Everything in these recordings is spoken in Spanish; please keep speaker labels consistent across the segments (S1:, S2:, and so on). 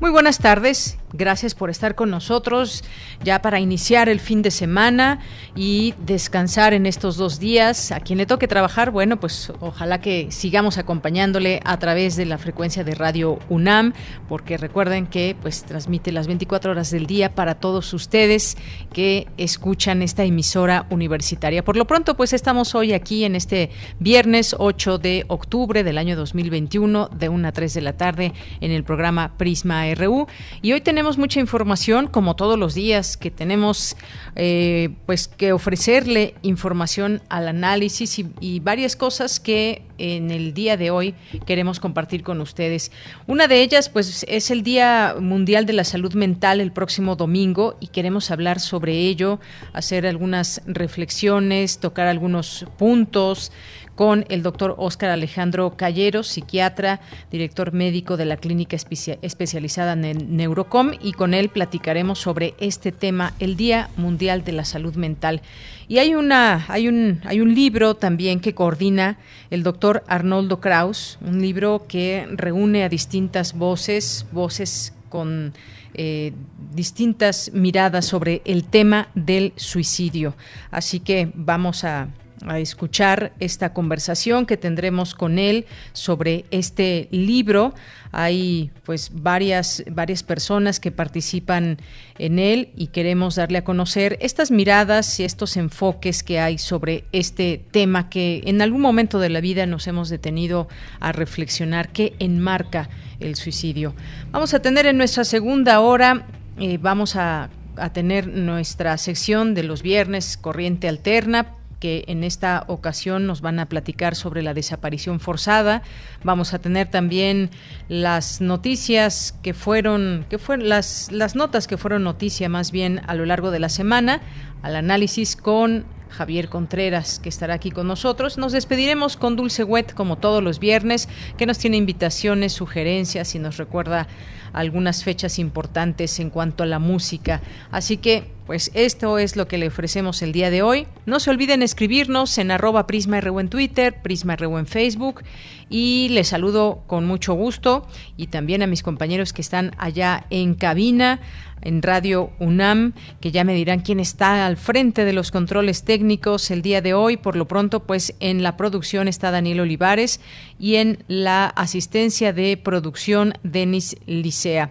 S1: Muy buenas tardes. Gracias por estar con nosotros ya para iniciar el fin de semana y descansar en estos dos días. A quien le toque trabajar, bueno, pues ojalá que sigamos acompañándole a través de la frecuencia de Radio UNAM, porque recuerden que pues transmite las 24 horas del día para todos ustedes que escuchan esta emisora universitaria. Por lo pronto, pues estamos hoy aquí en este viernes 8 de octubre del año 2021 de 1 a 3 de la tarde en el programa Prisma RU y hoy tenemos tenemos mucha información, como todos los días, que tenemos eh, pues que ofrecerle información al análisis y, varias cosas que en el día de hoy queremos compartir con ustedes. Una de ellas, pues, es el Día Mundial de la Salud Mental el próximo domingo y queremos hablar sobre ello, hacer algunas reflexiones, tocar algunos puntos con el doctor Óscar Alejandro Callero, psiquiatra, director médico de la clínica especializada en Neurocom, y con él platicaremos sobre este tema, el Día Mundial de la Salud Mental. Y hay una, hay un, hay un libro también que coordina el doctor Arnoldo Kraus, un libro que reúne a distintas voces, voces con eh, distintas miradas sobre el tema del suicidio. Así que vamos a a escuchar esta conversación que tendremos con él sobre este libro. Hay pues varias varias personas que participan en él y queremos darle a conocer estas miradas y estos enfoques que hay sobre este tema que en algún momento de la vida nos hemos detenido a reflexionar qué enmarca el suicidio. Vamos a tener en nuestra segunda hora eh, vamos a a tener nuestra sección de los viernes corriente alterna que en esta ocasión nos van a platicar sobre la desaparición forzada. Vamos a tener también las noticias que fueron, que fueron las, las notas que fueron noticia más bien a lo largo de la semana, al análisis con Javier Contreras, que estará aquí con nosotros. Nos despediremos con Dulce Wet, como todos los viernes, que nos tiene invitaciones, sugerencias y nos recuerda algunas fechas importantes en cuanto a la música. Así que pues esto es lo que le ofrecemos el día de hoy. No se olviden escribirnos en arroba PrismaRU en Twitter, PrismaRU en Facebook y les saludo con mucho gusto y también a mis compañeros que están allá en cabina en Radio UNAM, que ya me dirán quién está al frente de los controles técnicos el día de hoy. Por lo pronto, pues en la producción está Daniel Olivares y en la asistencia de producción Denis Licea.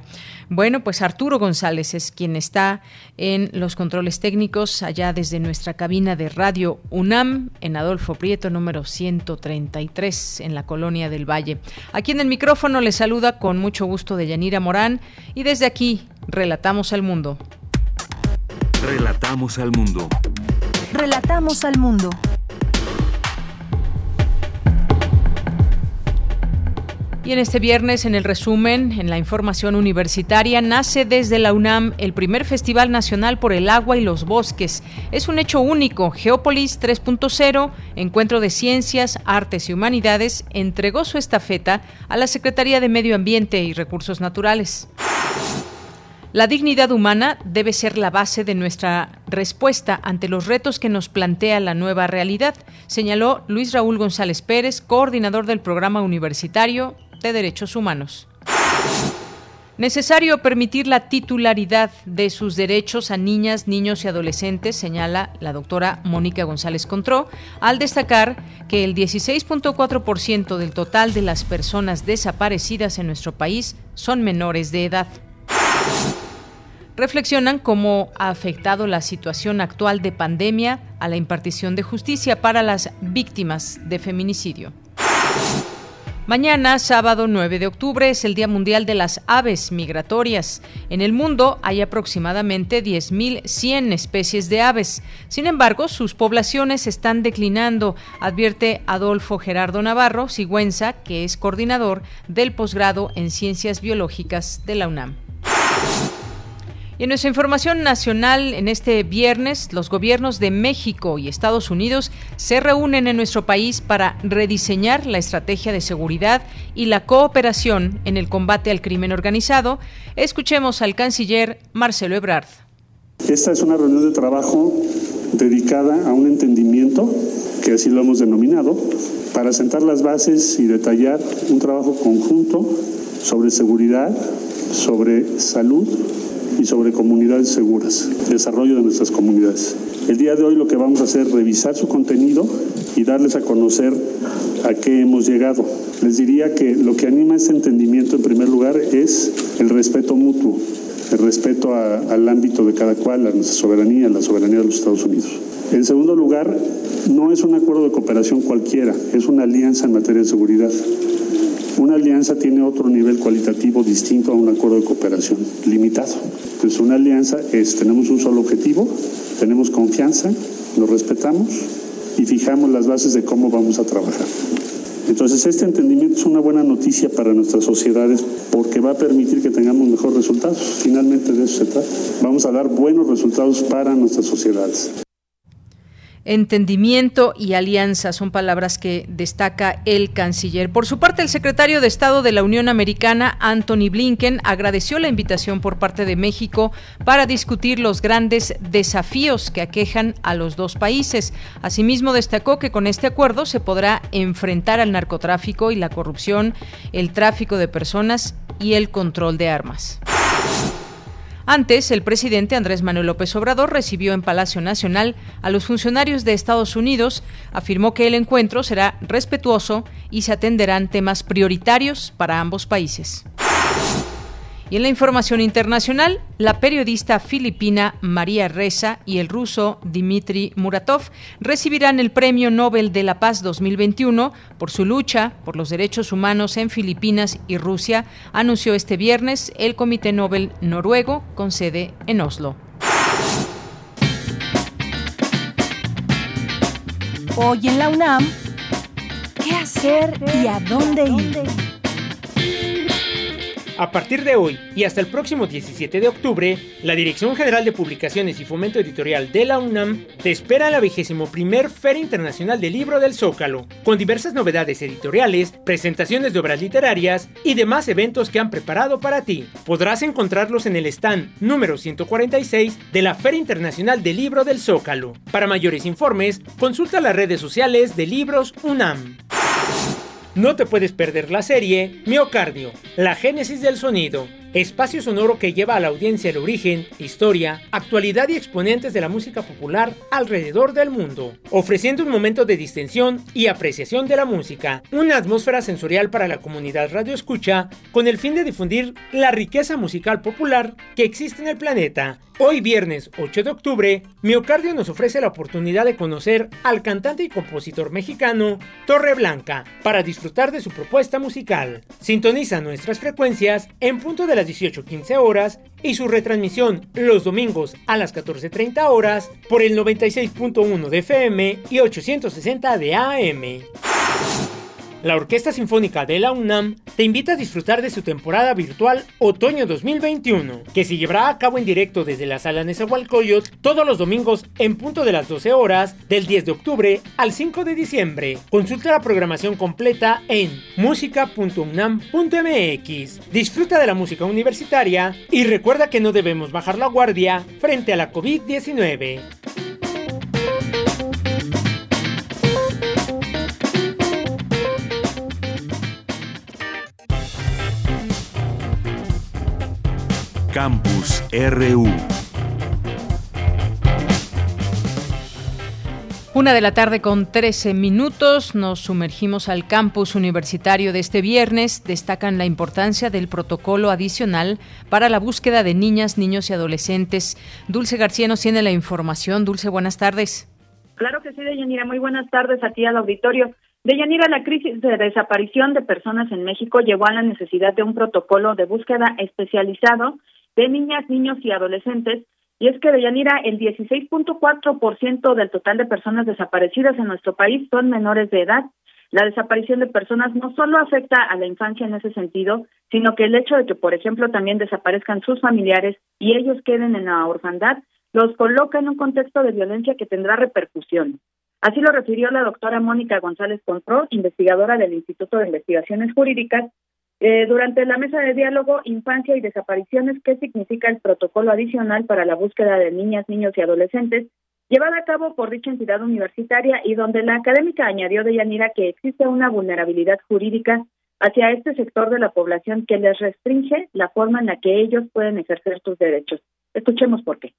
S1: Bueno, pues Arturo González es quien está en los controles técnicos allá desde nuestra cabina de Radio UNAM en Adolfo Prieto número 133 en la colonia del Valle. Aquí en el micrófono le saluda con mucho gusto de Yanira Morán y desde aquí relatamos al mundo.
S2: Relatamos al mundo.
S3: Relatamos al mundo.
S1: Y en este viernes, en el resumen, en la información universitaria, nace desde la UNAM el primer Festival Nacional por el Agua y los Bosques. Es un hecho único. Geópolis 3.0, Encuentro de Ciencias, Artes y Humanidades, entregó su estafeta a la Secretaría de Medio Ambiente y Recursos Naturales. La dignidad humana debe ser la base de nuestra respuesta ante los retos que nos plantea la nueva realidad, señaló Luis Raúl González Pérez, coordinador del programa universitario de Derechos Humanos. Necesario permitir la titularidad de sus derechos a niñas, niños y adolescentes, señala la doctora Mónica González Contró, al destacar que el 16.4% del total de las personas desaparecidas en nuestro país son menores de edad. Reflexionan cómo ha afectado la situación actual de pandemia a la impartición de justicia para las víctimas de feminicidio. Mañana, sábado 9 de octubre, es el Día Mundial de las Aves Migratorias. En el mundo hay aproximadamente 10.100 especies de aves. Sin embargo, sus poblaciones están declinando, advierte Adolfo Gerardo Navarro Sigüenza, que es coordinador del posgrado en Ciencias Biológicas de la UNAM. Y en nuestra información nacional, en este viernes, los gobiernos de México y Estados Unidos se reúnen en nuestro país para rediseñar la estrategia de seguridad y la cooperación en el combate al crimen organizado. Escuchemos al canciller Marcelo Ebrard.
S2: Esta es una reunión de trabajo dedicada a un entendimiento, que así lo hemos denominado, para sentar las bases y detallar un trabajo conjunto sobre seguridad, sobre salud y sobre comunidades seguras, desarrollo de nuestras comunidades. El día de hoy lo que vamos a hacer es revisar su contenido y darles a conocer a qué hemos llegado. Les diría que lo que anima este entendimiento en primer lugar es el respeto mutuo, el respeto al ámbito de cada cual, a nuestra soberanía, a la soberanía de los Estados Unidos. En segundo lugar, no es un acuerdo de cooperación cualquiera, es una alianza en materia de seguridad. Una alianza tiene otro nivel cualitativo distinto a un acuerdo de cooperación limitado. Entonces, una alianza es, tenemos un solo objetivo, tenemos confianza, nos respetamos y fijamos las bases de cómo vamos a trabajar. Entonces, este entendimiento es una buena noticia para nuestras sociedades porque va a permitir que tengamos mejores resultados. Finalmente de eso se trata. Vamos a dar buenos resultados para nuestras sociedades.
S1: Entendimiento y alianza son palabras que destaca el canciller. Por su parte, el secretario de Estado de la Unión Americana, Anthony Blinken, agradeció la invitación por parte de México para discutir los grandes desafíos que aquejan a los dos países. Asimismo, destacó que con este acuerdo se podrá enfrentar al narcotráfico y la corrupción, el tráfico de personas y el control de armas. Antes, el presidente Andrés Manuel López Obrador recibió en Palacio Nacional a los funcionarios de Estados Unidos, afirmó que el encuentro será respetuoso y se atenderán temas prioritarios para ambos países. Y en la información internacional, la periodista filipina María Reza y el ruso Dmitry Muratov recibirán el Premio Nobel de la Paz 2021 por su lucha por los derechos humanos en Filipinas y Rusia, anunció este viernes el Comité Nobel noruego con sede en Oslo.
S3: Hoy en la UNAM, ¿qué hacer y a dónde ir?
S4: A partir de hoy y hasta el próximo 17 de octubre, la Dirección General de Publicaciones y Fomento Editorial de la UNAM te espera en la vigésimo primer Feria Internacional del Libro del Zócalo, con diversas novedades editoriales, presentaciones de obras literarias y demás eventos que han preparado para ti. Podrás encontrarlos en el stand número 146 de la Feria Internacional del Libro del Zócalo. Para mayores informes, consulta las redes sociales de Libros UNAM. No te puedes perder la serie Miocardio, la génesis del sonido, espacio sonoro que lleva a la audiencia el origen, historia, actualidad y exponentes de la música popular alrededor del mundo, ofreciendo un momento de distensión y apreciación de la música, una atmósfera sensorial para la comunidad radio escucha, con el fin de difundir la riqueza musical popular que existe en el planeta Hoy viernes 8 de octubre, Miocardio nos ofrece la oportunidad de conocer al cantante y compositor mexicano Torre Blanca para disfrutar de su propuesta musical. Sintoniza nuestras frecuencias en punto de las 18.15 horas y su retransmisión los domingos a las 14.30 horas por el 96.1 de FM y 860 de AM. La Orquesta Sinfónica de la UNAM te invita a disfrutar de su temporada virtual Otoño 2021, que se llevará a cabo en directo desde la Sala Nezahualcóyotl todos los domingos en punto de las 12 horas del 10 de octubre al 5 de diciembre. Consulta la programación completa en música.unam.mx. Disfruta de la música universitaria y recuerda que no debemos bajar la guardia frente a la COVID-19.
S5: Campus RU.
S1: Una de la tarde con 13 minutos nos sumergimos al campus universitario de este viernes. Destacan la importancia del protocolo adicional para la búsqueda de niñas, niños y adolescentes. Dulce García nos tiene la información. Dulce, buenas tardes.
S6: Claro que sí, Deyanira. Muy buenas tardes a ti al auditorio. Deyanira, la crisis de desaparición de personas en México llevó a la necesidad de un protocolo de búsqueda especializado de niñas, niños y adolescentes. Y es que, Deyanira, el 16.4% del total de personas desaparecidas en nuestro país son menores de edad. La desaparición de personas no solo afecta a la infancia en ese sentido, sino que el hecho de que, por ejemplo, también desaparezcan sus familiares y ellos queden en la orfandad, los coloca en un contexto de violencia que tendrá repercusión. Así lo refirió la doctora Mónica González Contró, investigadora del Instituto de Investigaciones Jurídicas, eh, durante la mesa de diálogo Infancia y Desapariciones, ¿qué significa el protocolo adicional para la búsqueda de niñas, niños y adolescentes? llevada a cabo por dicha entidad universitaria y donde la académica añadió de Yanira que existe una vulnerabilidad jurídica hacia este sector de la población que les restringe la forma en la que ellos pueden ejercer sus derechos. Escuchemos por qué.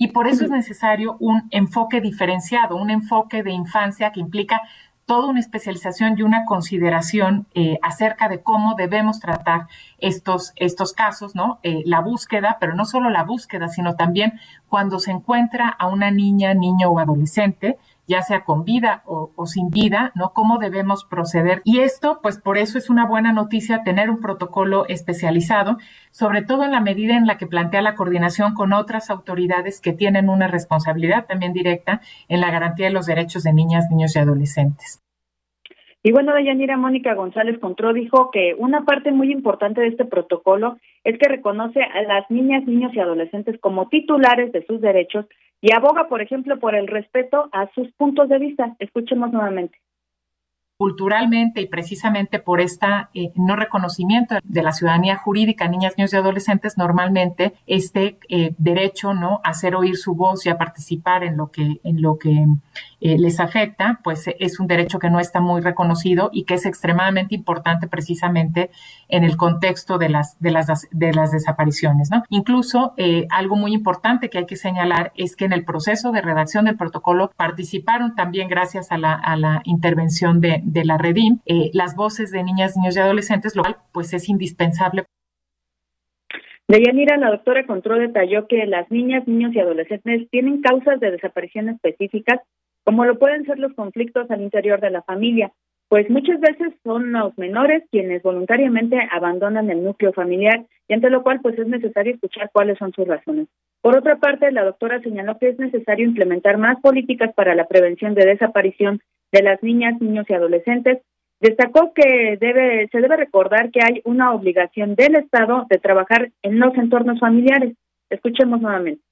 S7: Y por eso es necesario un enfoque diferenciado, un enfoque de infancia que implica toda una especialización y una consideración eh, acerca de cómo debemos tratar estos, estos casos, ¿no? Eh, la búsqueda, pero no solo la búsqueda, sino también cuando se encuentra a una niña, niño o adolescente ya sea con vida o, sin vida, ¿no? ¿Cómo debemos proceder? Y esto, pues por eso es una buena noticia tener un protocolo especializado, sobre todo en la medida en la que plantea la coordinación con otras autoridades que tienen una responsabilidad también directa en la garantía de los derechos de niñas, niños y adolescentes.
S6: Y bueno, Dayanira Mónica González Contró dijo que una parte muy importante de este protocolo es que reconoce a las niñas, niños y adolescentes como titulares de sus derechos y aboga, por ejemplo, por el respeto a sus puntos de vista. Escuchemos nuevamente
S7: culturalmente y precisamente por este no reconocimiento de la ciudadanía jurídica niñas, niños y adolescentes, normalmente este eh, derecho no a hacer oír su voz y a participar en lo que en lo que eh, les afecta, pues es un derecho que no está muy reconocido y que es extremadamente importante precisamente en el contexto de las de las de las desapariciones, ¿no? Incluso algo muy importante que hay que señalar es que en el proceso de redacción del protocolo participaron también gracias a la, a la intervención de de la Redim, eh, las voces de niñas, niños y adolescentes, lo cual pues es indispensable.
S6: Deyanira, la doctora Contró detalló que las niñas, niños y adolescentes tienen causas de desaparición específicas, como lo pueden ser los conflictos al interior de la familia, pues muchas veces son los menores quienes voluntariamente abandonan el núcleo familiar y ante lo cual pues es necesario escuchar cuáles son sus razones. Por otra parte, la doctora señaló que es necesario implementar más políticas para la prevención de desaparición de las niñas, niños y adolescentes. Destacó que debe, se debe recordar que hay una obligación del Estado de trabajar en los entornos familiares. Escuchemos nuevamente.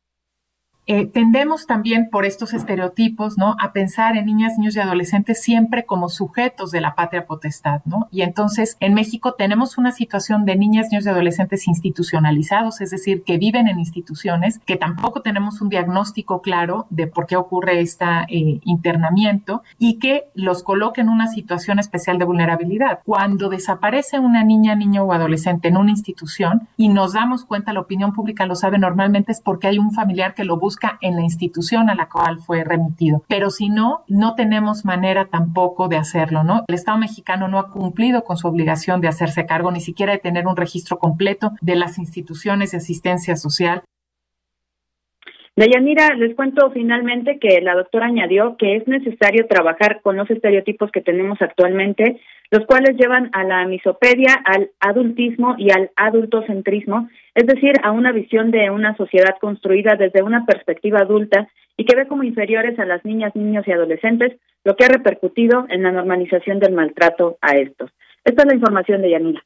S7: Eh, tendemos también por estos estereotipos, ¿no? A pensar en niñas, niños y adolescentes siempre como sujetos de la patria potestad, ¿no? Y entonces en México tenemos una situación de niñas, niños y adolescentes institucionalizados, es decir, que viven en instituciones, que tampoco tenemos un diagnóstico claro de por qué ocurre este internamiento y que los coloca en una situación especial de vulnerabilidad. Cuando desaparece una niña, niño o adolescente en una institución y nos damos cuenta, la opinión pública lo sabe normalmente es porque hay un familiar que lo busca en la institución a la cual fue remitido. Pero si no, no tenemos manera tampoco de hacerlo, ¿no? El Estado mexicano no ha cumplido con su obligación de hacerse cargo ni siquiera de tener un registro completo de las instituciones de asistencia social.
S6: Deyanira, les cuento finalmente que la doctora añadió que es necesario trabajar con los estereotipos que tenemos actualmente, los cuales llevan a la misopedia, al adultismo y al adultocentrismo, es decir, a una visión de una sociedad construida desde una perspectiva adulta y que ve como inferiores a las niñas, niños y adolescentes, lo que ha repercutido en la normalización del maltrato a estos. Esta es la información de Yanira.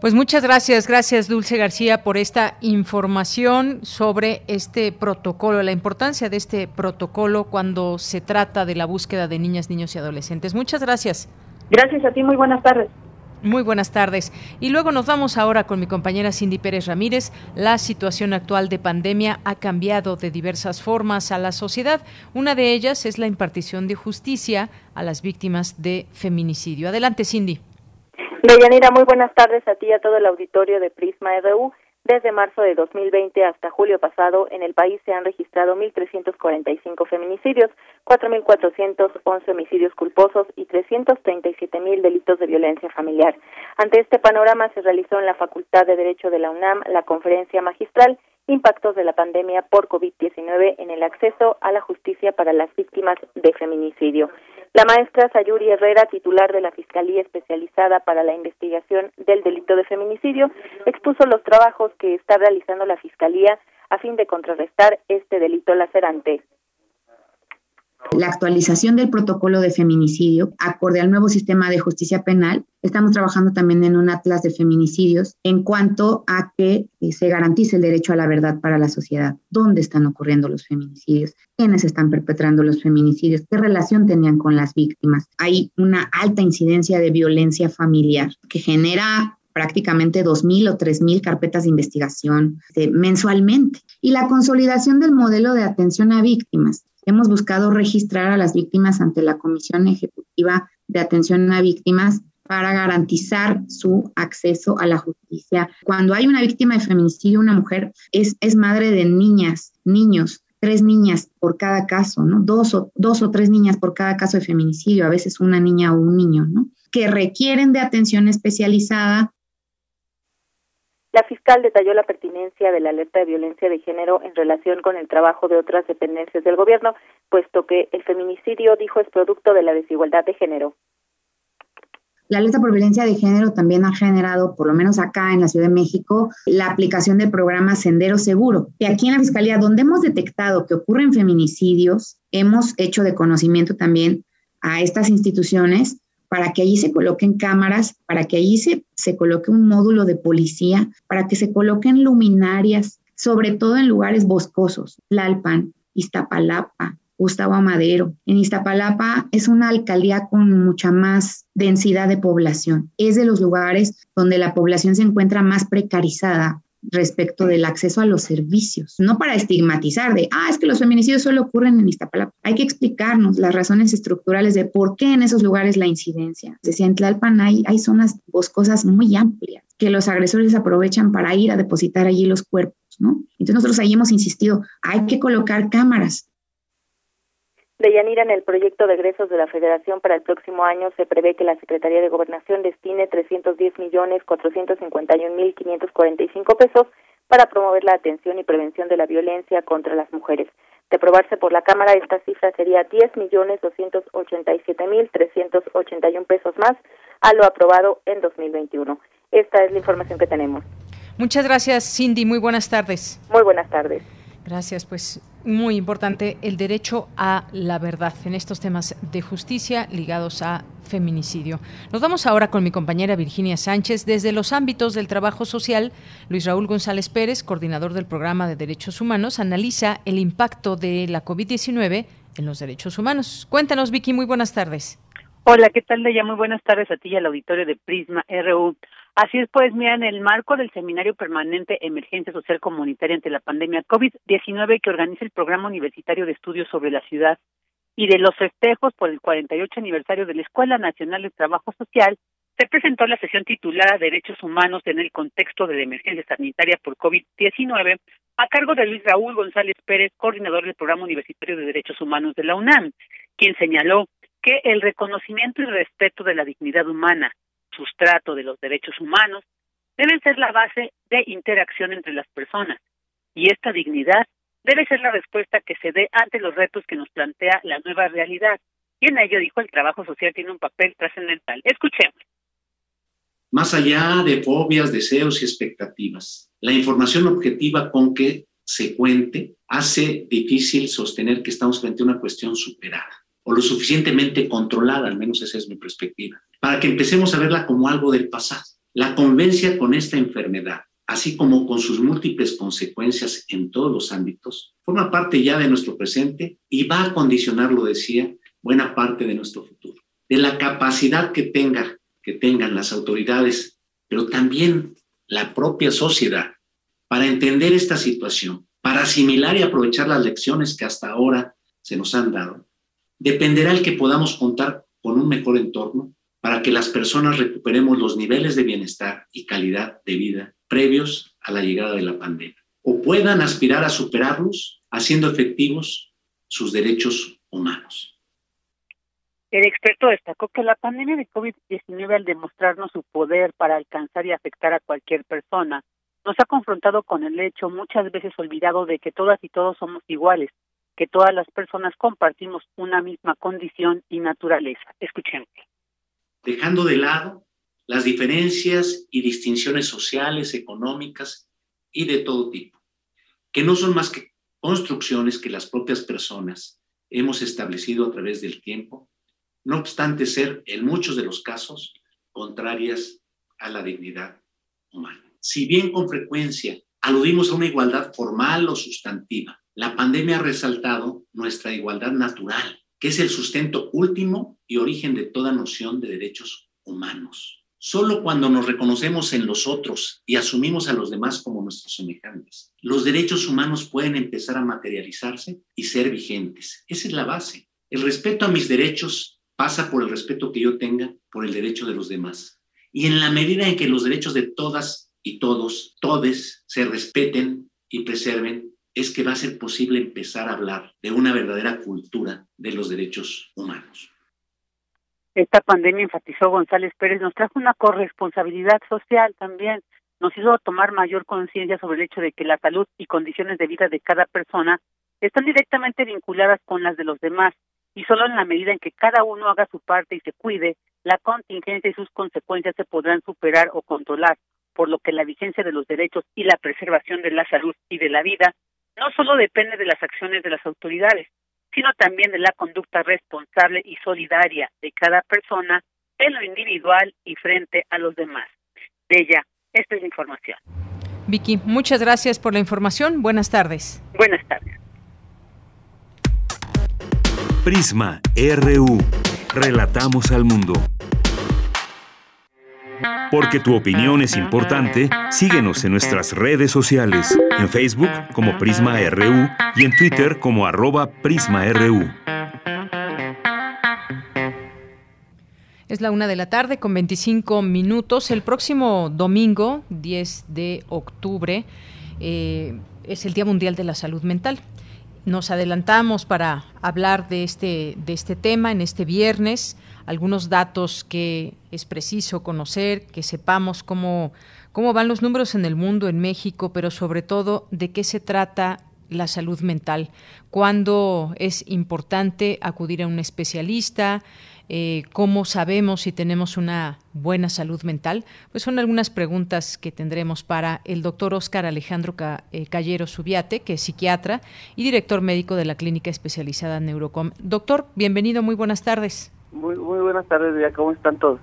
S1: Pues muchas gracias, gracias Dulce García por esta información sobre este protocolo, la importancia de este protocolo cuando se trata de la búsqueda de niñas, niños y adolescentes. Muchas gracias.
S6: Gracias a ti, muy buenas tardes.
S1: Muy buenas tardes. Y luego nos vamos ahora con mi compañera Cindy Pérez Ramírez. La situación actual de pandemia ha cambiado de diversas formas a la sociedad. Una de ellas es la impartición de justicia a las víctimas de feminicidio. Adelante, Cindy.
S8: Deyanira, muy buenas tardes a ti y a todo el auditorio de Prisma RU. Desde marzo de 2020 hasta julio pasado, en el país se han registrado 1.345 feminicidios, 4.411 homicidios culposos y 337.000 delitos de violencia familiar. Ante este panorama se realizó en la Facultad de Derecho de la UNAM la conferencia magistral impactos de la pandemia por COVID-19 en el acceso a la justicia para las víctimas de feminicidio. La maestra Sayuri Herrera, titular de la Fiscalía Especializada para la Investigación del Delito de Feminicidio, expuso los trabajos que está realizando la Fiscalía a fin de contrarrestar este delito lacerante
S9: la actualización del protocolo de feminicidio acorde al nuevo sistema de justicia penal. Estamos trabajando también en un atlas de feminicidios en cuanto a que eh, se garantice el derecho a la verdad para la sociedad. ¿Dónde están ocurriendo los feminicidios? ¿Quiénes están perpetrando los feminicidios? ¿Qué relación tenían con las víctimas? Hay una alta incidencia de violencia familiar que genera prácticamente 2.000 o 3.000 carpetas de investigación este, mensualmente. Y la consolidación del modelo de atención a víctimas. Hemos buscado registrar a las víctimas ante la Comisión Ejecutiva de Atención a Víctimas para garantizar su acceso a la justicia. Cuando hay una víctima de feminicidio, una mujer es, madre de niñas, niños, tres niñas por cada caso, ¿no? Dos o, dos o tres niñas por cada caso de feminicidio, a veces una niña o un niño, ¿no? Que requieren de atención especializada
S8: la fiscal detalló la pertinencia de la alerta de violencia de género en relación con el trabajo de otras dependencias del gobierno, puesto que el feminicidio, dijo, es producto de la desigualdad de género.
S9: La alerta por violencia de género también ha generado, por lo menos acá en la Ciudad de México, la aplicación del programa Sendero Seguro. Y aquí en la Fiscalía, donde hemos detectado que ocurren feminicidios, hemos hecho de conocimiento también a estas instituciones para que allí se coloquen cámaras, para que allí se, se coloque un módulo de policía, para que se coloquen luminarias, sobre todo en lugares boscosos, Lalpan, Iztapalapa, Gustavo Amadero. En Iztapalapa es una alcaldía con mucha más densidad de población. Es de los lugares donde la población se encuentra más precarizada respecto del acceso a los servicios, no para estigmatizar de, ah, es que los feminicidios solo ocurren en Iztapalapa. Hay que explicarnos las razones estructurales de por qué en esos lugares la incidencia. Decía, en Tlalpan hay, hay zonas boscosas muy amplias que los agresores aprovechan para ir a depositar allí los cuerpos, ¿no? Entonces nosotros ahí hemos insistido, hay que colocar cámaras,
S8: de Yanira, en el proyecto de egresos de la Federación para el próximo año se prevé que la Secretaría de Gobernación destine 310 millones 451 mil 545 pesos para promover la atención y prevención de la violencia contra las mujeres. De aprobarse por la Cámara, esta cifra sería 10 millones 287 mil 381 pesos más a lo aprobado en 2021. Esta es la información que tenemos.
S1: Muchas gracias, Cindy. Muy buenas tardes.
S8: Muy buenas tardes.
S1: Gracias, pues muy importante el derecho a la verdad en estos temas de justicia ligados a feminicidio. Nos vamos ahora con mi compañera Virginia Sánchez desde los ámbitos del trabajo social. Luis Raúl González Pérez, coordinador del programa de derechos humanos, analiza el impacto de la COVID-19 en los derechos humanos. Cuéntanos, Vicky, muy buenas tardes.
S10: Hola, ¿qué tal, Deya? Muy buenas tardes a ti y al auditorio de Prisma RU. Así es, pues, mira, en el marco del Seminario Permanente Emergencia Social Comunitaria ante la pandemia COVID-19 que organiza el Programa Universitario de Estudios sobre la Ciudad y de los festejos por el 48 aniversario de la Escuela Nacional de Trabajo Social, se presentó la sesión titulada Derechos Humanos en el contexto de la emergencia sanitaria por COVID-19 a cargo de Luis Raúl González Pérez, coordinador del Programa Universitario de Derechos Humanos de la UNAM, quien señaló que el reconocimiento y respeto de la dignidad humana, sustrato de los derechos humanos, deben ser la base de interacción entre las personas. Y esta dignidad debe ser la respuesta que se dé ante los retos que nos plantea la nueva realidad. Y en ello, dijo, el trabajo social tiene un papel trascendental. Escuchemos.
S11: Más allá de fobias, deseos y expectativas, la información objetiva con que se cuente hace difícil sostener que estamos frente a una cuestión superada o lo suficientemente controlada, al menos esa es mi perspectiva para que empecemos a verla como algo del pasado. La convencia con esta enfermedad, así como con sus múltiples consecuencias en todos los ámbitos, forma parte ya de nuestro presente y va a condicionar, lo decía, buena parte de nuestro futuro. De la capacidad que tenga, que tengan las autoridades, pero también la propia sociedad para entender esta situación, para asimilar y aprovechar las lecciones que hasta ahora se nos han dado, dependerá el que podamos contar con un mejor entorno, para que las personas recuperemos los niveles de bienestar y calidad de vida previos a la llegada de la pandemia, o puedan aspirar a superarlos haciendo efectivos sus derechos humanos.
S10: El experto destacó que la pandemia de COVID-19, al demostrarnos su poder para alcanzar y afectar a cualquier persona, nos ha confrontado con el hecho muchas veces olvidado de que todas y todos somos iguales, que todas las personas compartimos una misma condición y naturaleza. Escuchemos.
S11: Dejando de lado las diferencias y distinciones sociales, económicas y de todo tipo, que no son más que construcciones que las propias personas hemos establecido a través del tiempo, no obstante ser en muchos de los casos contrarias a la dignidad humana. Si bien con frecuencia aludimos a una igualdad formal o sustantiva, la pandemia ha resaltado nuestra igualdad natural, que es el sustento último y origen de toda noción de derechos humanos. Solo cuando nos reconocemos en los otros y asumimos a los demás como nuestros semejantes, los derechos humanos pueden empezar a materializarse y ser vigentes. Esa es la base. El respeto a mis derechos pasa por el respeto que yo tenga por el derecho de los demás. Y en la medida en que los derechos de todas y todos, todes, se respeten y preserven, es que va a ser posible empezar a hablar de una verdadera cultura de los derechos humanos.
S10: Esta pandemia, enfatizó González Pérez, nos trajo una corresponsabilidad social también. Nos hizo tomar mayor conciencia sobre el hecho de que la salud y condiciones de vida de cada persona están directamente vinculadas con las de los demás y solo en la medida en que cada uno haga su parte y se cuide, la contingencia y sus consecuencias se podrán superar o controlar, por lo que la vigencia de los derechos y la preservación de la salud y de la vida no solo depende de las acciones de las autoridades, sino también de la conducta responsable y solidaria de cada persona en lo individual y frente a los demás. De ella, esta es la información.
S1: Vicky, muchas gracias por la información. Buenas tardes.
S10: Buenas tardes.
S5: Prisma RU. Relatamos al mundo. Porque tu opinión es importante, síguenos en nuestras redes sociales, en Facebook como Prisma RU y en Twitter como arroba PrismaRU.
S1: Es la una de la tarde con 25 minutos. El próximo domingo, 10 de octubre, eh, es el Día Mundial de la Salud Mental. Nos adelantamos para hablar de este, de este tema en este viernes. Algunos datos que es preciso conocer, que sepamos cómo, cómo van los números en el mundo, en México, pero sobre todo de qué se trata la salud mental, cuándo es importante acudir a un especialista, eh, cómo sabemos si tenemos una buena salud mental, pues son algunas preguntas que tendremos para el doctor Oscar Alejandro eh, Callero Subiate, que es psiquiatra y director médico de la clínica especializada Neurocom. Doctor, bienvenido, muy buenas tardes.
S12: Muy, muy buenas tardes, ya ¿cómo están todos?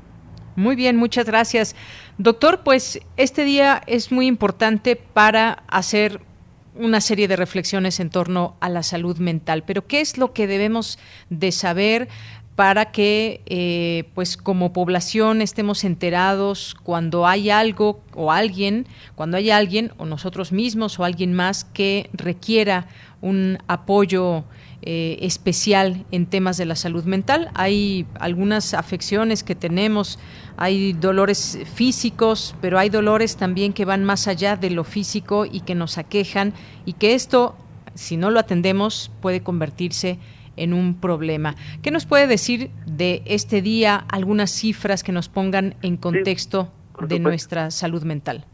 S1: Muy bien, muchas gracias. Doctor, pues este día es muy importante para hacer una serie de reflexiones en torno a la salud mental, pero ¿qué es lo que debemos de saber para que, eh, pues como población, estemos enterados cuando hay algo o alguien, cuando hay alguien o nosotros mismos o alguien más que requiera un apoyo eh, especial en temas de la salud mental. Hay algunas afecciones que tenemos, hay dolores físicos, pero hay dolores también que van más allá de lo físico y que nos aquejan y que esto, si no lo atendemos, puede convertirse en un problema. ¿Qué nos puede decir de este día algunas cifras que nos pongan en contexto de nuestra salud mental?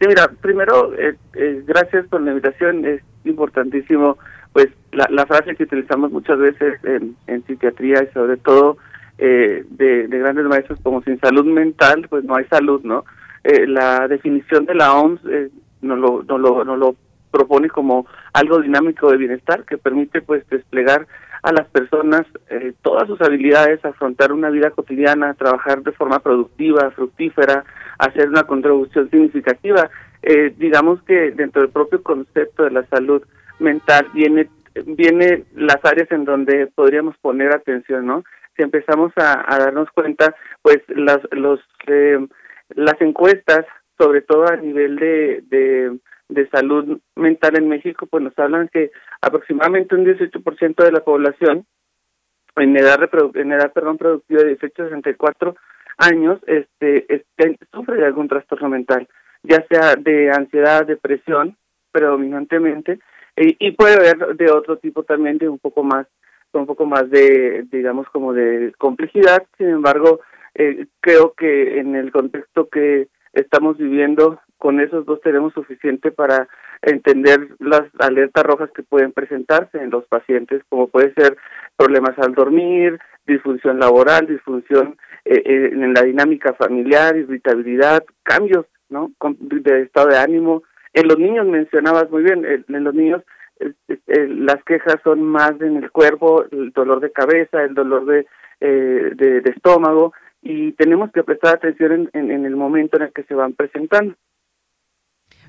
S12: Sí, mira, primero, eh, eh, gracias por la invitación, es importantísimo pues la, la frase que utilizamos muchas veces en, en psiquiatría y sobre todo eh, de, de, grandes maestros como sin salud mental, pues no hay salud, ¿no? Eh, la definición de la OMS eh, nos, lo, nos, lo, nos lo propone como algo dinámico de bienestar que permite pues desplegar a las personas eh, todas sus habilidades, afrontar una vida cotidiana, trabajar de forma productiva, fructífera, hacer una contribución significativa. Eh, digamos que dentro del propio concepto de la salud mental viene viene las áreas en donde podríamos poner atención, ¿no? Si empezamos a, darnos cuenta, pues las los eh, las encuestas, sobre todo a nivel de, de, de salud mental en México, pues nos hablan que aproximadamente un 18% de la población en edad en edad perdón productiva de 18 a 64 años este, este sufre de algún trastorno mental, ya sea de ansiedad, depresión predominantemente y, puede haber de otro tipo también de un poco más un poco más de digamos como de complejidad. Sin embargo eh, creo que en el contexto que estamos viviendo con esos dos tenemos suficiente para entender las alertas rojas que pueden presentarse en los pacientes, como puede ser problemas al dormir, disfunción laboral, disfunción eh, eh, en la dinámica familiar, irritabilidad, cambios ¿no? de estado de ánimo. En los niños mencionabas muy bien, en los niños las quejas son más en el cuerpo, el dolor de cabeza, el dolor de, eh, de, estómago, y tenemos que prestar atención en, en el momento en el que se van presentando.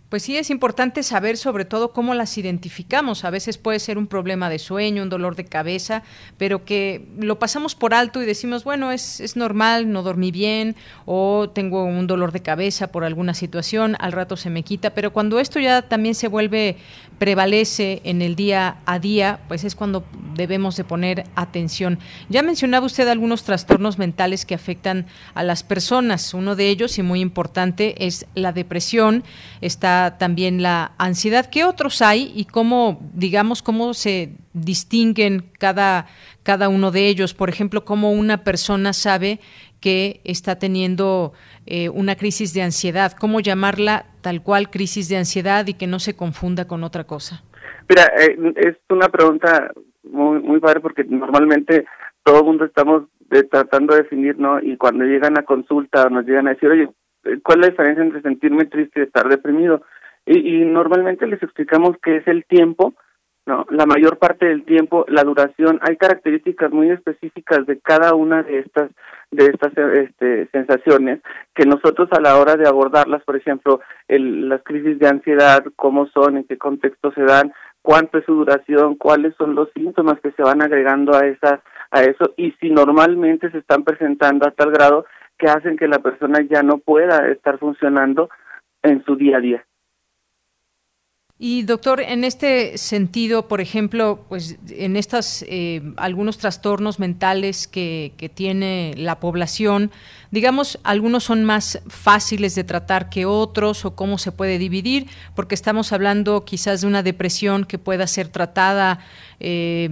S1: Pues sí, es importante saber sobre todo cómo las identificamos. A veces puede ser un problema de sueño, un dolor de cabeza, pero que lo pasamos por alto y decimos, bueno, es, es normal, no dormí bien o tengo un dolor de cabeza por alguna situación, al rato se me quita, pero cuando esto ya también se vuelve, prevalece en el día a día, pues es cuando debemos de poner atención. Ya mencionaba usted algunos trastornos mentales que afectan a las personas. Uno de ellos, y muy importante, es la depresión. Está también la ansiedad. ¿Qué otros hay y cómo, digamos, cómo se distinguen cada, cada uno de ellos? Por ejemplo, cómo una persona sabe que está teniendo eh, una crisis de ansiedad, cómo llamarla tal cual crisis de ansiedad y que no se confunda con otra cosa.
S12: Mira, eh, es una pregunta muy, muy padre porque normalmente todo el mundo estamos tratando de definir, ¿no? Y cuando llegan a consulta nos llegan a decir, oye, cuál es la diferencia entre sentirme triste y estar deprimido. Y, normalmente les explicamos que es el tiempo, ¿no? La mayor parte del tiempo, la duración, hay características muy específicas de cada una de estas de estas este, sensaciones que nosotros a la hora de abordarlas, por ejemplo, el, las crisis de ansiedad, cómo son, en qué contexto se dan, cuánto es su duración, cuáles son los síntomas que se van agregando a esas a eso y si normalmente se están presentando a tal grado que hacen que la persona ya no pueda estar funcionando en su día a día.
S1: Y doctor, en este sentido, por ejemplo, pues en estas eh, algunos trastornos mentales que, que, tiene la población, digamos, algunos son más fáciles de tratar que otros o cómo se puede dividir, porque estamos hablando quizás de una depresión que pueda ser tratada eh,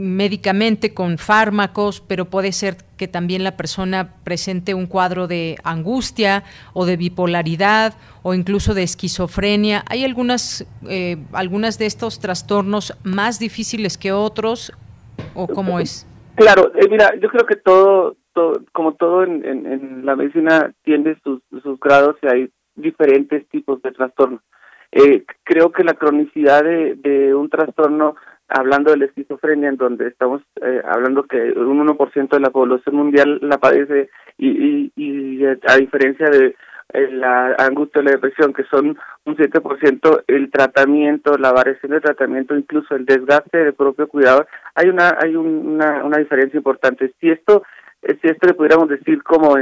S1: médicamente con fármacos, pero puede ser que también la persona presente un cuadro de angustia o de bipolaridad o incluso de esquizofrenia. ¿Hay algunas, eh, algunas de estos trastornos más difíciles que otros o cómo es?
S12: Claro, eh, mira, yo creo que todo, como todo en, la medicina tiene sus, sus grados y hay diferentes tipos de trastornos. Eh, creo que la cronicidad de, de un trastorno hablando de la esquizofrenia, en donde estamos eh, hablando que un 1% de la población mundial la padece y, y, a diferencia de eh, la angustia y la depresión, que son un 7%, el tratamiento, la variación de tratamiento, incluso el desgaste del propio cuidador, hay una hay una, una diferencia importante. Si esto eh, si esto le pudiéramos decir como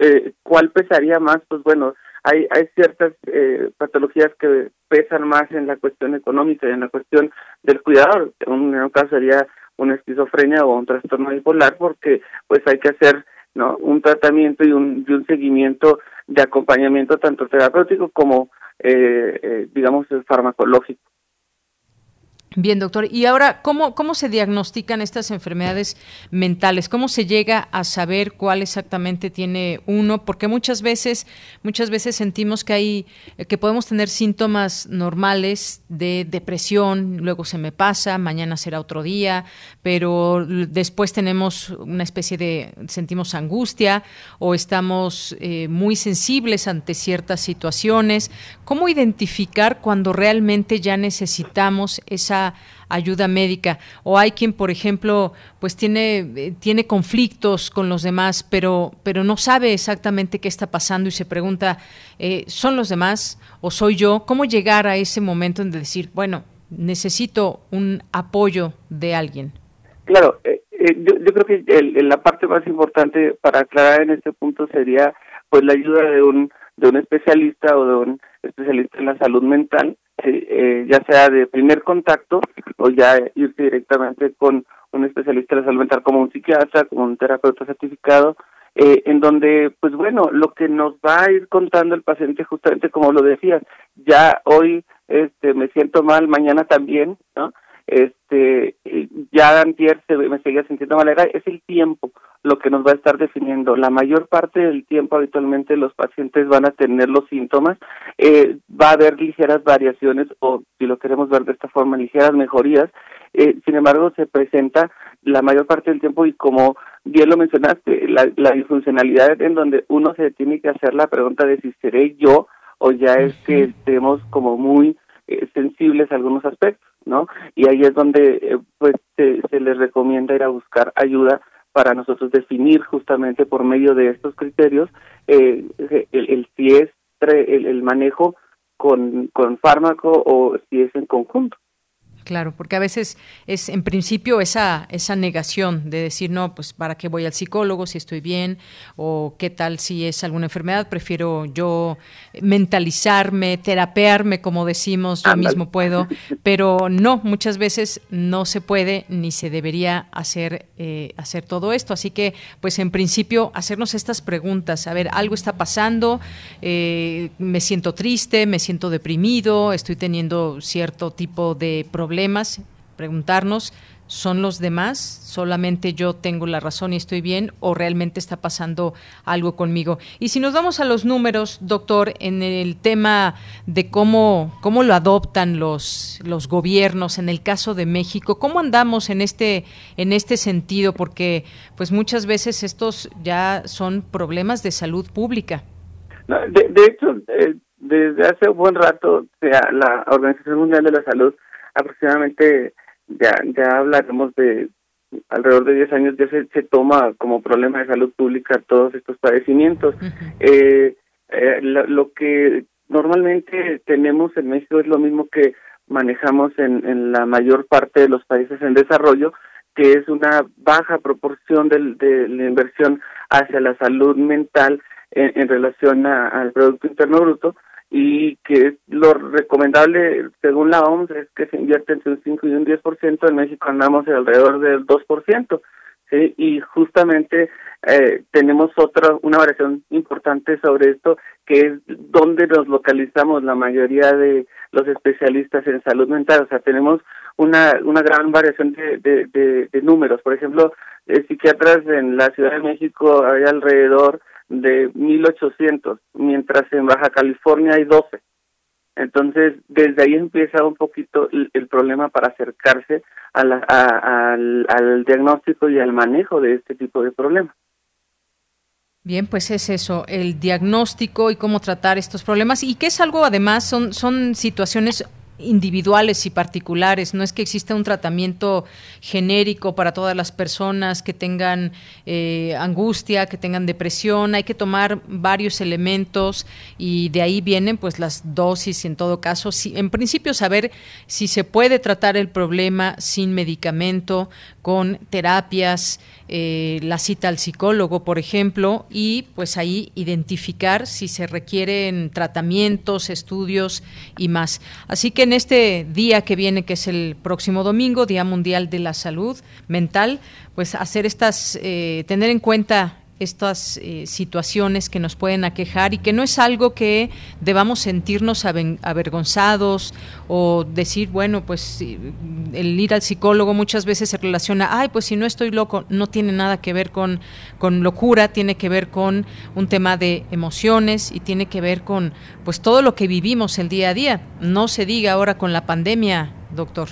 S12: eh, cuál pesaría más, pues bueno, hay, hay ciertas eh, patologías que pesan más en la cuestión económica y en la cuestión del cuidador. En un caso sería una esquizofrenia o un trastorno bipolar porque pues hay que hacer no un tratamiento y un, y un seguimiento de acompañamiento tanto terapéutico como eh, eh digamos farmacológico.
S1: Bien, doctor. Y ahora, ¿cómo, ¿cómo se diagnostican estas enfermedades mentales? ¿Cómo se llega a saber cuál exactamente tiene uno? Porque muchas veces, muchas veces sentimos que hay, que podemos tener síntomas normales de depresión, luego se me pasa, mañana será otro día, pero después tenemos una especie de, sentimos angustia o estamos eh, muy sensibles ante ciertas situaciones. ¿Cómo identificar cuando realmente ya necesitamos esa ayuda médica. O hay quien por ejemplo pues tiene eh, tiene conflictos con los demás pero pero no sabe exactamente qué está pasando y se pregunta eh, son los demás o soy yo cómo llegar a ese momento en decir bueno necesito un apoyo de alguien
S12: claro eh, yo, yo, creo que la parte más importante para aclarar en este punto sería pues la ayuda de un de un especialista o de un especialista en la salud mental eh, ya sea de primer contacto o ya irse directamente con un especialista de la salud mental como un psiquiatra, como un terapeuta certificado, eh, en donde, pues bueno, lo que nos va a ir contando el paciente, justamente como lo decías, ya hoy este, me siento mal, mañana también, ¿no? Este, ya antier se, me seguía sintiendo mal, era, es el tiempo lo que nos va a estar definiendo. La mayor parte del tiempo habitualmente los pacientes van a tener los síntomas, eh, va a haber ligeras variaciones o si lo queremos ver de esta forma, ligeras mejorías, eh, sin embargo se presenta la mayor parte del tiempo y como bien lo mencionaste, la, la disfuncionalidad en donde uno se tiene que hacer la pregunta de si seré yo o ya es que estemos como muy eh, sensibles a algunos aspectos, ¿no? Y ahí es donde eh, pues se, se les recomienda ir a buscar ayuda para nosotros definir justamente por medio de estos criterios eh, el, el, si es el, el manejo con, con fármaco o si es en conjunto.
S1: Claro, porque a veces es en principio esa esa negación de decir no, pues para qué voy al psicólogo si estoy bien o qué tal si es alguna enfermedad, prefiero yo mentalizarme, terapearme como decimos, yo mismo puedo, pero no, muchas veces no se puede ni se debería hacer eh, hacer todo esto, así que pues en principio hacernos estas preguntas, a ver, algo está pasando, eh, me siento triste, me siento deprimido, estoy teniendo cierto tipo de problemas problemas, preguntarnos, ¿son los demás? ¿Solamente yo tengo la razón y estoy bien? ¿O realmente está pasando algo conmigo? Y si nos vamos a los números, doctor, en el tema de cómo, cómo lo adoptan los, los gobiernos, en el caso de México, ¿cómo andamos en este, en este sentido? Porque pues muchas veces estos ya son problemas de salud pública.
S12: de, hecho, eh, desde hace un buen rato, la Organización Mundial de la Salud aproximadamente ya ya hablaremos de alrededor de 10 años ya se, se toma como problema de salud pública todos estos padecimientos. eh, eh, lo, lo, que normalmente tenemos en México es lo mismo que manejamos en, en la mayor parte de los países en desarrollo, que es una baja proporción del, de la inversión hacia la salud mental en, en relación a, al Producto Interno Bruto, y que lo recomendable según la OMS es que se invierte entre un 5 y un 10%, en México andamos alrededor del 2%, ¿sí? y justamente eh, tenemos otra, una variación importante sobre esto, que es donde nos localizamos la mayoría de los especialistas en salud mental, o sea, tenemos una, una gran variación de, de, de, de números, por ejemplo, eh, psiquiatras en la Ciudad de México hay alrededor de 1800, mientras en Baja California hay 12. Entonces, desde ahí empieza un poquito el, problema para acercarse a la, a, al, al diagnóstico y al manejo de este tipo de problemas.
S1: Bien, pues es eso, el diagnóstico y cómo tratar estos problemas y que es algo además son son situaciones individuales y particulares. No es que exista un tratamiento genérico para todas las personas que tengan eh, angustia, que tengan depresión. Hay que tomar varios elementos y de ahí vienen pues las dosis en todo caso. Si, en principio saber si se puede tratar el problema sin medicamento, con terapias, eh, la cita al psicólogo, por ejemplo, y pues ahí identificar si se requieren tratamientos, estudios y más. Así que en este día que viene, que es el próximo domingo, Día Mundial de la Salud Mental, pues hacer estas, eh, tener en cuenta estas eh, situaciones que nos pueden aquejar y que no es algo que debamos sentirnos avergonzados o decir, bueno, pues el ir al psicólogo muchas veces se relaciona, ay, pues si no estoy loco, no tiene nada que ver con, con locura, tiene que ver con un tema de emociones y tiene que ver con pues todo lo que vivimos el día a día. No se diga ahora con la pandemia, doctor.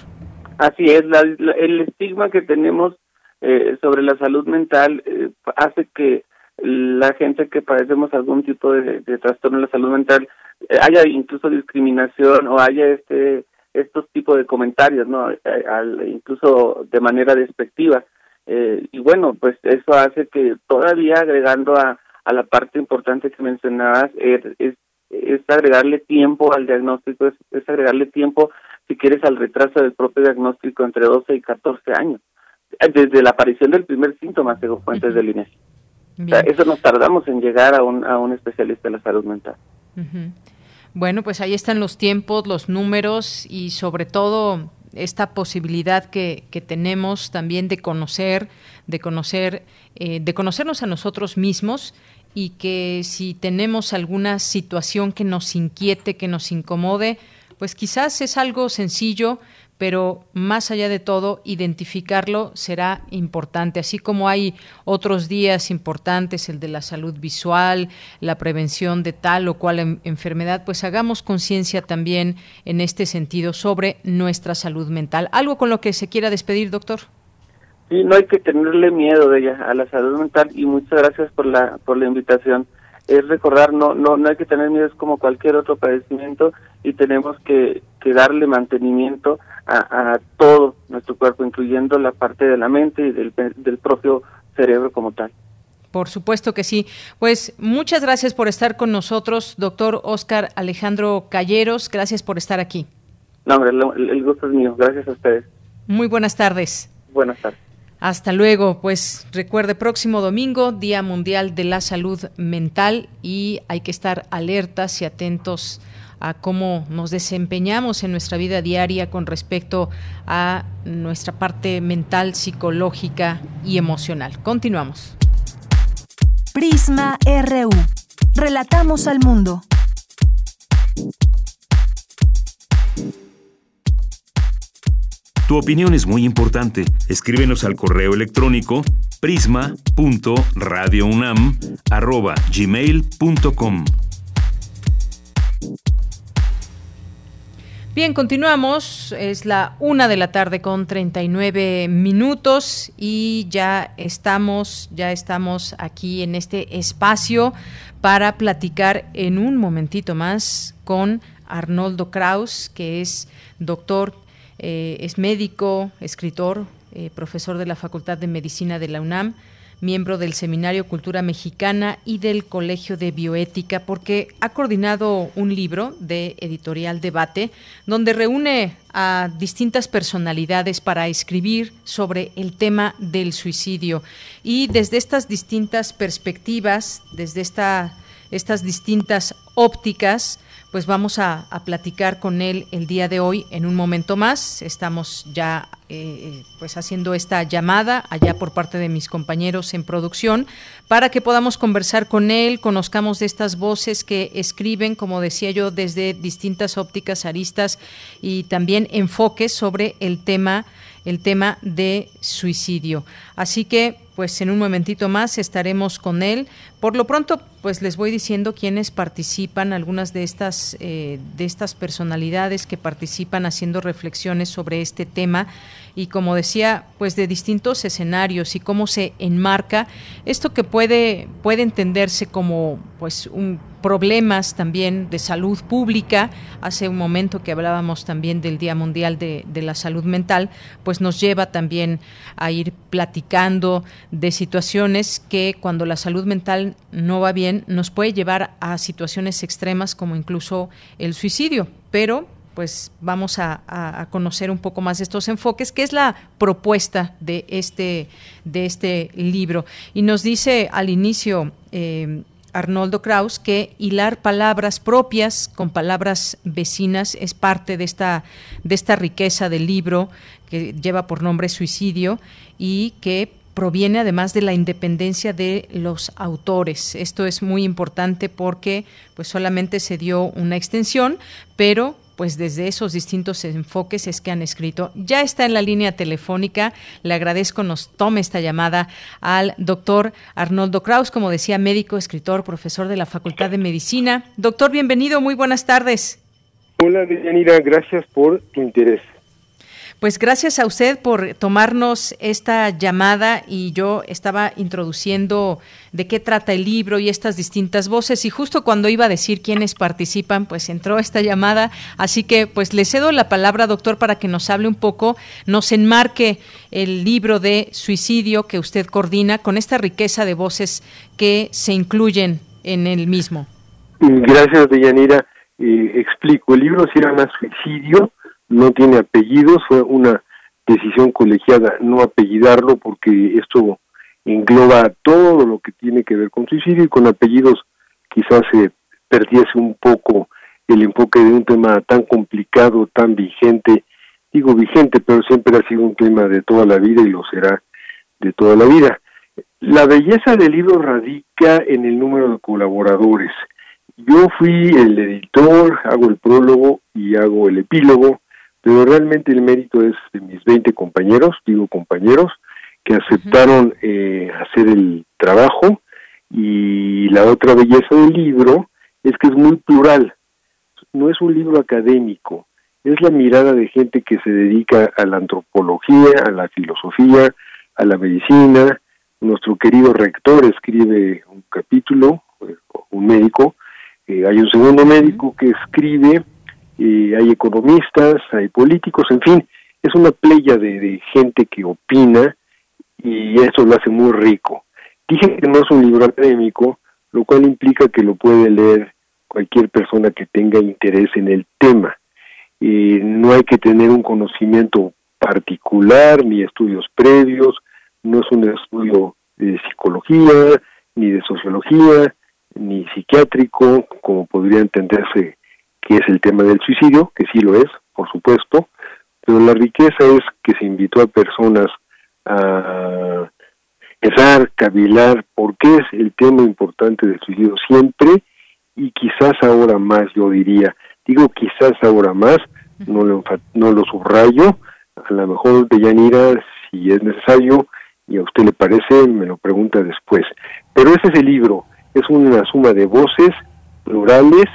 S12: Así es, la, el estigma que tenemos eh, sobre la salud mental eh, hace que la gente que padecemos algún tipo de, trastorno en la salud mental eh, haya incluso discriminación o haya este estos tipos de comentarios, ¿no? Eh, al, incluso de manera despectiva. Y bueno, pues eso hace que todavía agregando a, a la parte importante que mencionabas, es, es agregarle tiempo al diagnóstico, es, es agregarle tiempo, si quieres, al retraso del propio diagnóstico entre 12 y 14 años desde la aparición del primer síntoma, según fuentes uh -huh. del INEGI. O sea, eso nos tardamos en llegar a un, a un especialista de la salud mental.
S1: Uh -huh. Bueno, pues ahí están los tiempos, los números y sobre todo esta posibilidad que, que tenemos también de conocer, de conocer, eh, de conocernos a nosotros mismos y que si tenemos alguna situación que nos inquiete, que nos incomode, pues quizás es algo sencillo, pero más allá de todo, identificarlo será importante, así como hay otros días importantes, el de la salud visual, la prevención de tal o cual enfermedad, pues hagamos conciencia también en este sentido sobre nuestra salud mental. ¿Algo con lo que se quiera despedir, doctor?
S12: Sí, no hay que tenerle miedo de ella a la salud mental y muchas gracias por la por la invitación. Es recordar no no no hay que tener miedo es como cualquier otro padecimiento y tenemos que, que darle mantenimiento a, todo nuestro cuerpo, incluyendo la parte de la mente y del, del propio cerebro como tal.
S1: Por supuesto que sí. Pues muchas gracias por estar con nosotros, doctor Oscar Alejandro Calleros. Gracias por estar aquí.
S12: No, hombre, el gusto es mío. Gracias a ustedes.
S1: Muy buenas tardes.
S12: Buenas tardes.
S1: Hasta luego. Pues recuerde, próximo domingo, Día Mundial de la Salud Mental y hay que estar alertas y atentos a cómo nos desempeñamos en nuestra vida diaria con respecto a nuestra parte mental, psicológica y emocional. Continuamos.
S3: Prisma RU. Relatamos al mundo.
S5: Tu opinión es muy importante. Escríbenos al correo electrónico prisma.radiounam@gmail.com.
S1: Bien, continuamos. Es la una de la tarde con 39 minutos y ya estamos, ya estamos aquí en este espacio para platicar en un momentito más con Arnoldo Kraus, que es doctor, eh, es médico, escritor, eh, profesor de la Facultad de Medicina de la UNAM miembro del Seminario Cultura Mexicana y del Colegio de Bioética, porque ha coordinado un libro de editorial Debate, donde reúne a distintas personalidades para escribir sobre el tema del suicidio. Y desde estas distintas perspectivas, desde esta, estas distintas ópticas, pues vamos a, platicar con él el día de hoy en un momento más. Estamos ya eh, pues haciendo esta llamada allá por parte de mis compañeros en producción para que podamos conversar con él, conozcamos de estas voces que escriben, como decía yo, desde distintas ópticas, aristas y también enfoques sobre el tema el tema de suicidio. Así que pues en un momentito más estaremos con él. Por lo pronto, pues les voy diciendo quiénes participan, algunas de estas, eh, de estas personalidades que participan haciendo reflexiones sobre este tema y como decía, pues de distintos escenarios y cómo se enmarca esto que puede, puede entenderse como pues un problemas también de salud pública. Hace un momento que hablábamos también del Día Mundial de, de, la Salud Mental, pues nos lleva también a ir platicando de situaciones que cuando la salud mental no va bien nos puede llevar a situaciones extremas como incluso el suicidio. Pero pues vamos a, conocer un poco más de estos enfoques, que es la propuesta de este, de este libro. Y nos dice al inicio eh, Arnoldo Kraus que hilar palabras propias con palabras vecinas es parte de esta, de esta riqueza del libro que lleva por nombre Suicidio y que proviene además de la independencia de los autores. Esto es muy importante porque pues solamente se dio una extensión, pero pues desde esos distintos enfoques es que han escrito. Ya está en la línea telefónica, le agradezco nos tome esta llamada al doctor Arnoldo Kraus, como decía, médico, escritor, profesor de la Facultad de Medicina. Doctor, bienvenido, muy buenas tardes.
S13: Hola, Deyanira, gracias por tu interés.
S1: Pues gracias a usted por tomarnos esta llamada y yo estaba introduciendo de qué trata el libro y estas distintas voces y justo cuando iba a decir quiénes participan, pues entró esta llamada, así que pues le cedo la palabra, doctor, para que nos hable un poco, nos enmarque el libro de suicidio que usted coordina con esta riqueza de voces que se incluyen en el mismo.
S13: Gracias, Deyanira. Explico, el libro se llama Suicidio, no tiene apellidos, fue una decisión colegiada no apellidarlo porque esto engloba todo lo que tiene que ver con suicidio y con apellidos quizás se perdiese un poco el enfoque de un tema tan complicado, tan vigente, digo vigente, pero siempre ha sido un tema de toda la vida y lo será de toda la vida. La belleza del libro radica en el número de colaboradores. Yo fui el editor, hago el prólogo y hago el epílogo, pero realmente el mérito es de mis 20 compañeros, digo compañeros, que aceptaron eh, hacer el trabajo. Y la otra belleza del libro es que es muy plural, no es un libro académico, es la mirada de gente que se dedica a la antropología, a la filosofía, a la medicina. Nuestro querido rector escribe un capítulo, eh, un médico, eh, hay un segundo médico que escribe, eh, hay economistas, hay políticos, en fin, es una playa de, gente que opina y eso lo hace muy rico. Dije que no es un libro académico, lo cual implica que lo puede leer cualquier persona que tenga interés en el tema. y no hay que tener un conocimiento particular ni estudios previos, no es un estudio de psicología, ni de sociología, ni psiquiátrico, como podría entenderse que es el tema del suicidio, que sí lo es, por supuesto, pero la riqueza es que se invitó a personas a pensar, cavilar, por qué es el tema importante del suicidio siempre y quizás ahora más, yo diría, digo quizás ahora más, no lo, no lo subrayo, a lo mejor de Yanira, si es necesario, y a usted le parece, me lo pregunta después. Pero ese es el libro, es una suma de voces plurales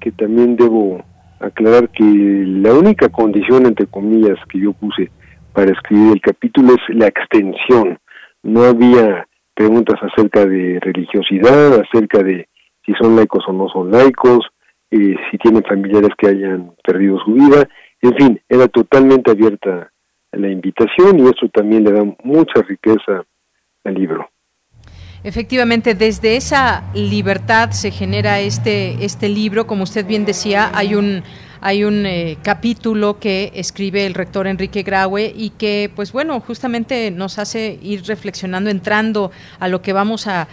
S13: que también debo aclarar que la única condición, entre comillas, que yo puse para escribir el capítulo es la extensión. No había preguntas acerca de religiosidad, acerca de si son laicos o no son laicos, eh, si tienen familiares que hayan perdido su vida, en fin, era totalmente abierta la invitación y eso también le da mucha riqueza al libro.
S1: Efectivamente, desde esa libertad se genera este, este libro, como usted bien decía, hay un hay un eh, capítulo que escribe el rector Enrique Graue y que, pues bueno, justamente nos hace ir reflexionando, entrando a lo que vamos a,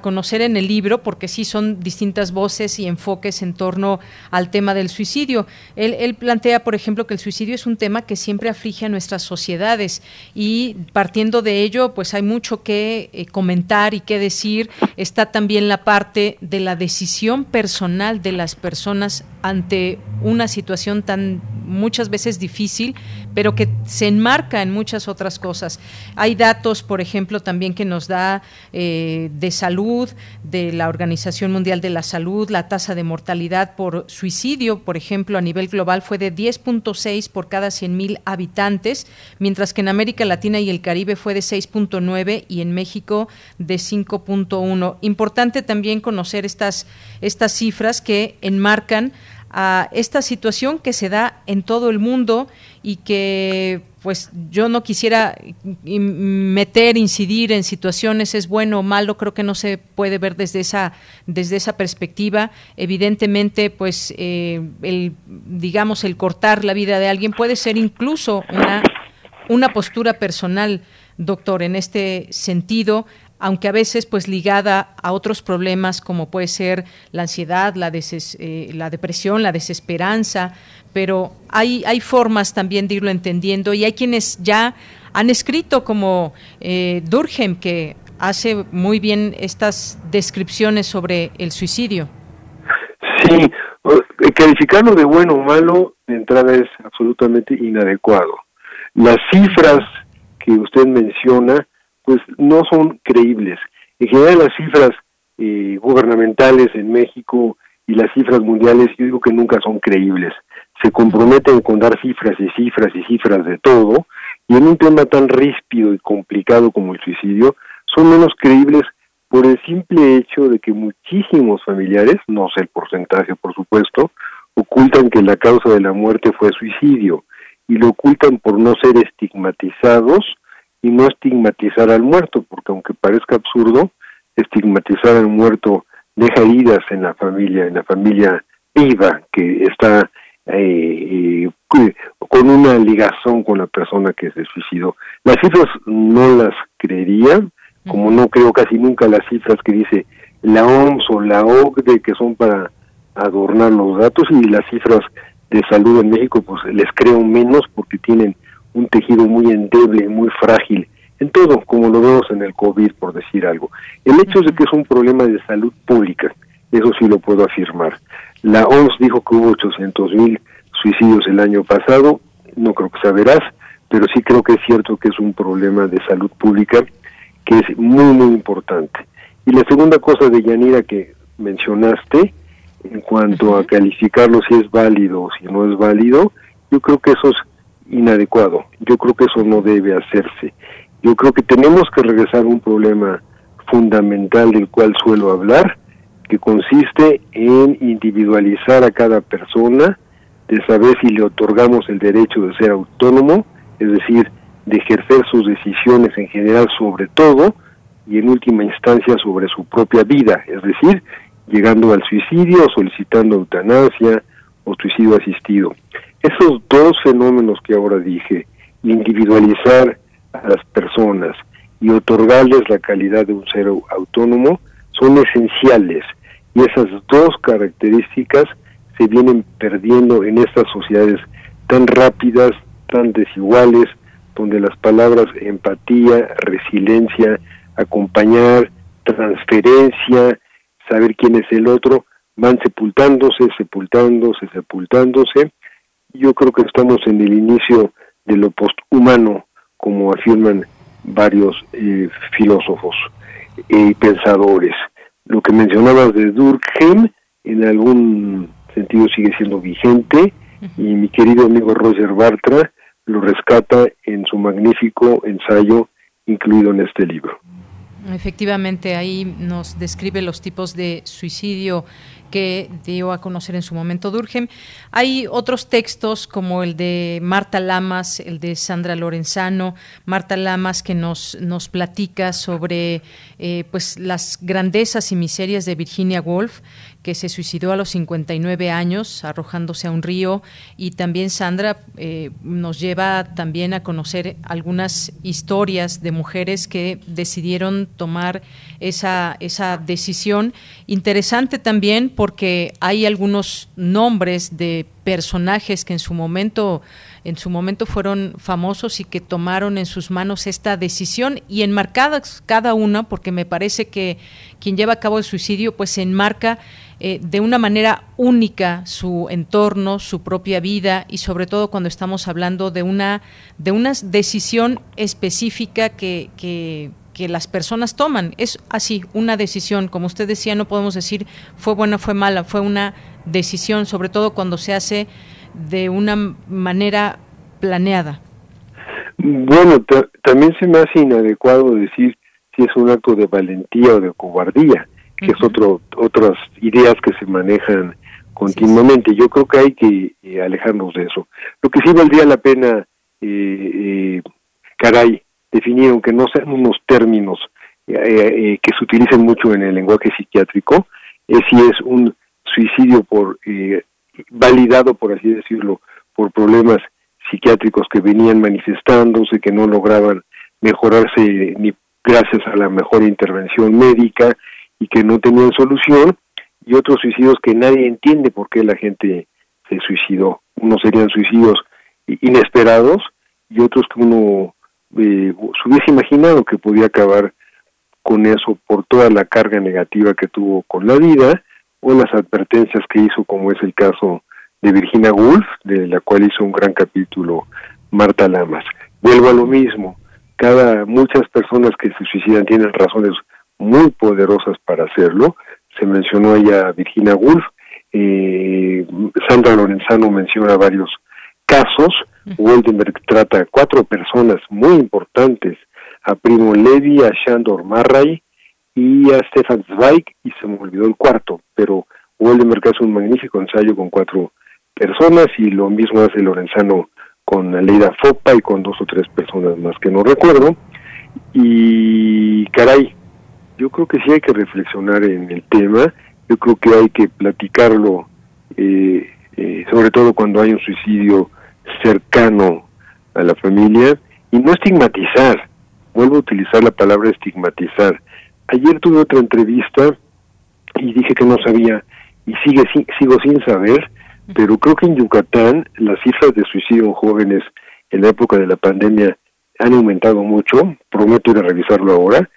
S1: conocer en el libro, porque sí son distintas voces y enfoques en torno al tema del suicidio. Él, plantea, por ejemplo, que el suicidio es un tema que siempre aflige a nuestras sociedades y partiendo de ello, pues hay mucho que eh, comentar y que decir. Está también la parte de la decisión personal de las personas ante una situación tan muchas veces difícil, pero que se enmarca en muchas otras cosas. Hay datos, por ejemplo, también que nos da eh, de salud, de la Organización Mundial de la Salud, la tasa de mortalidad por suicidio, por ejemplo, a nivel global fue de 10.6 por cada 100.000 habitantes, mientras que en América Latina y el Caribe fue de 6.9 y en México de 5.1. Importante también conocer estas, estas cifras que enmarcan a esta situación que se da en todo el mundo y que pues yo no quisiera meter, incidir en situaciones es bueno o malo, creo que no se puede ver desde esa desde esa perspectiva. Evidentemente, pues eh, el digamos el cortar la vida de alguien puede ser incluso una una postura personal, doctor, en este sentido aunque a veces pues ligada a otros problemas como puede ser la ansiedad, la, eh, la depresión, la desesperanza, pero hay, hay formas también de irlo entendiendo y hay quienes ya han escrito como eh, que hace muy bien estas descripciones sobre el suicidio.
S13: Sí, calificarlo de bueno o malo de entrada es absolutamente inadecuado. Las cifras que usted menciona pues no son creíbles. En general las cifras eh, gubernamentales en México y las cifras mundiales yo digo que nunca son creíbles. Se comprometen con dar cifras y cifras y cifras de todo y en un tema tan ríspido y complicado como el suicidio son menos creíbles por el simple hecho de que muchísimos familiares, no sé el porcentaje por supuesto, ocultan que la causa de la muerte fue suicidio y lo ocultan por no ser estigmatizados y no estigmatizar al muerto, porque aunque parezca absurdo, estigmatizar al muerto deja heridas en la familia, en la familia viva que está eh, eh, con una ligazón con la persona que se suicidó. Las cifras no las creería, como no creo casi nunca las cifras que dice la OMS o la OCDE que son para adornar los datos y las cifras de salud en México pues les creo menos porque tienen un tejido muy endeble, muy frágil, en todo, como lo vemos en el COVID, por decir algo. El hecho es de que es un problema de salud pública, eso sí lo puedo afirmar. La OMS dijo que hubo 800 mil suicidios el año pasado, no creo que sea veraz, pero sí creo que es cierto que es un problema de salud pública que es muy, muy importante. Y la segunda cosa de Yanira que mencionaste, en cuanto a calificarlo si es válido o si no es válido, yo creo que eso es inadecuado. Yo creo que eso no debe hacerse. Yo creo que tenemos que regresar a un problema fundamental del cual suelo hablar, que consiste en individualizar a cada persona, de saber si le otorgamos el derecho de ser autónomo, es decir, de ejercer sus decisiones en general sobre todo y en última instancia sobre su propia vida, es decir, llegando al suicidio, solicitando eutanasia o suicidio asistido. Esos dos fenómenos que ahora dije, individualizar a las personas y otorgarles la calidad de un ser autónomo, son esenciales y esas dos características se vienen perdiendo en estas sociedades tan rápidas, tan desiguales, donde las palabras empatía, resiliencia, acompañar, transferencia, saber quién es el otro, van sepultándose, sepultándose, sepultándose. Yo creo que estamos en el inicio de lo posthumano, como afirman varios eh, filósofos y pensadores. Lo que mencionabas de Durkheim, en algún sentido sigue siendo vigente, y mi querido amigo Roger Bartra lo rescata en su magnífico ensayo incluido en este libro.
S1: Efectivamente, ahí nos describe los tipos de suicidio que dio a conocer en su momento Durkheim. Hay otros textos como el de Marta Lamas, el de Sandra Lorenzano, Marta Lamas que nos, nos platica sobre eh, pues las grandezas y miserias de Virginia Woolf, que se suicidó a los 59 años arrojándose a un río y también Sandra eh, nos lleva también a conocer algunas historias de mujeres que decidieron tomar esa, esa decisión. Interesante también porque hay algunos nombres de personajes que en su momento en su momento fueron famosos y que tomaron en sus manos esta decisión y enmarcadas cada una porque me parece que quien lleva a cabo el suicidio pues se enmarca eh, de una manera única su entorno, su propia vida y sobre todo cuando estamos hablando de una de una decisión específica que, que que las personas toman. Es así, una decisión. Como usted decía, no podemos decir fue buena, fue mala, fue una decisión, sobre todo cuando se hace de una manera planeada.
S13: Bueno, también se me hace inadecuado decir si es un acto de valentía o de cobardía, que es otro, otras ideas que se manejan continuamente. Yo creo que hay que eh, alejarnos de eso. Lo que sí valdría la pena, eh, eh, caray, definir, aunque no sean unos términos eh, eh, que se utilicen mucho en el lenguaje psiquiátrico, es si es un suicidio por validado, por así decirlo, por problemas psiquiátricos que venían manifestándose, que no lograban mejorarse ni gracias a la mejor intervención médica y que no tenían solución, y otros suicidios que nadie entiende por qué la gente se suicidó. Unos serían suicidios inesperados y otros que uno eh, se hubiese imaginado que podía acabar con eso por toda la carga negativa que tuvo con la vida o las advertencias que hizo, como es el caso de Virginia Woolf, de la cual hizo un gran capítulo Marta Lamas. Vuelvo a lo mismo, cada muchas personas que se suicidan tienen razones muy poderosas para hacerlo. Se mencionó ya Virginia Woolf, eh, Sandra Lorenzano menciona varios casos, Woldenberg trata a cuatro personas muy importantes, a Primo Levi, a Shandor Marray y a Stefan Zweig, y se me olvidó el cuarto, pero Woldenberg hace un magnífico ensayo con cuatro personas y lo mismo hace Lorenzano con Leida Fopa y con dos o tres personas más que no recuerdo. Y caray, yo creo que sí hay que reflexionar en el tema, yo creo que hay que platicarlo, eh, eh, sobre todo cuando hay un suicidio cercano a la familia y no estigmatizar. Vuelvo a utilizar la palabra estigmatizar. Ayer tuve otra entrevista y dije que no sabía y sigue sigo sin saber, pero creo que en Yucatán las cifras de suicidio en jóvenes en la época de la pandemia han aumentado mucho, prometo ir a revisarlo ahora,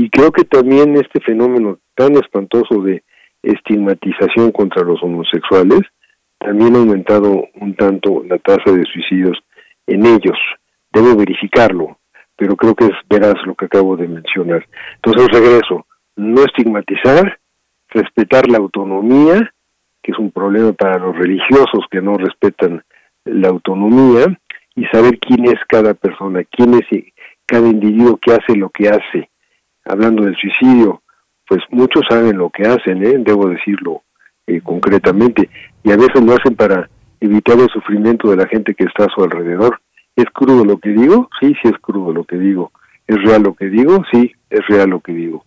S13: y creo que también este fenómeno tan espantoso de estigmatización contra los homosexuales también ha aumentado un tanto la tasa de suicidios en ellos. Debo verificarlo, pero creo que es veraz lo que acabo de mencionar. Entonces regreso, no estigmatizar, respetar la autonomía, que es un problema para los religiosos que no respetan la autonomía, y saber quién es cada persona, quién es cada individuo que hace lo que hace. Hablando del suicidio, pues muchos saben lo que hacen, ¿eh? debo decirlo eh, concretamente, y a veces lo hacen para evitar el sufrimiento de la gente que está a su alrededor. ¿Es crudo lo que digo? Sí, sí es crudo lo que digo. ¿Es real lo que digo? Sí, es real lo que digo.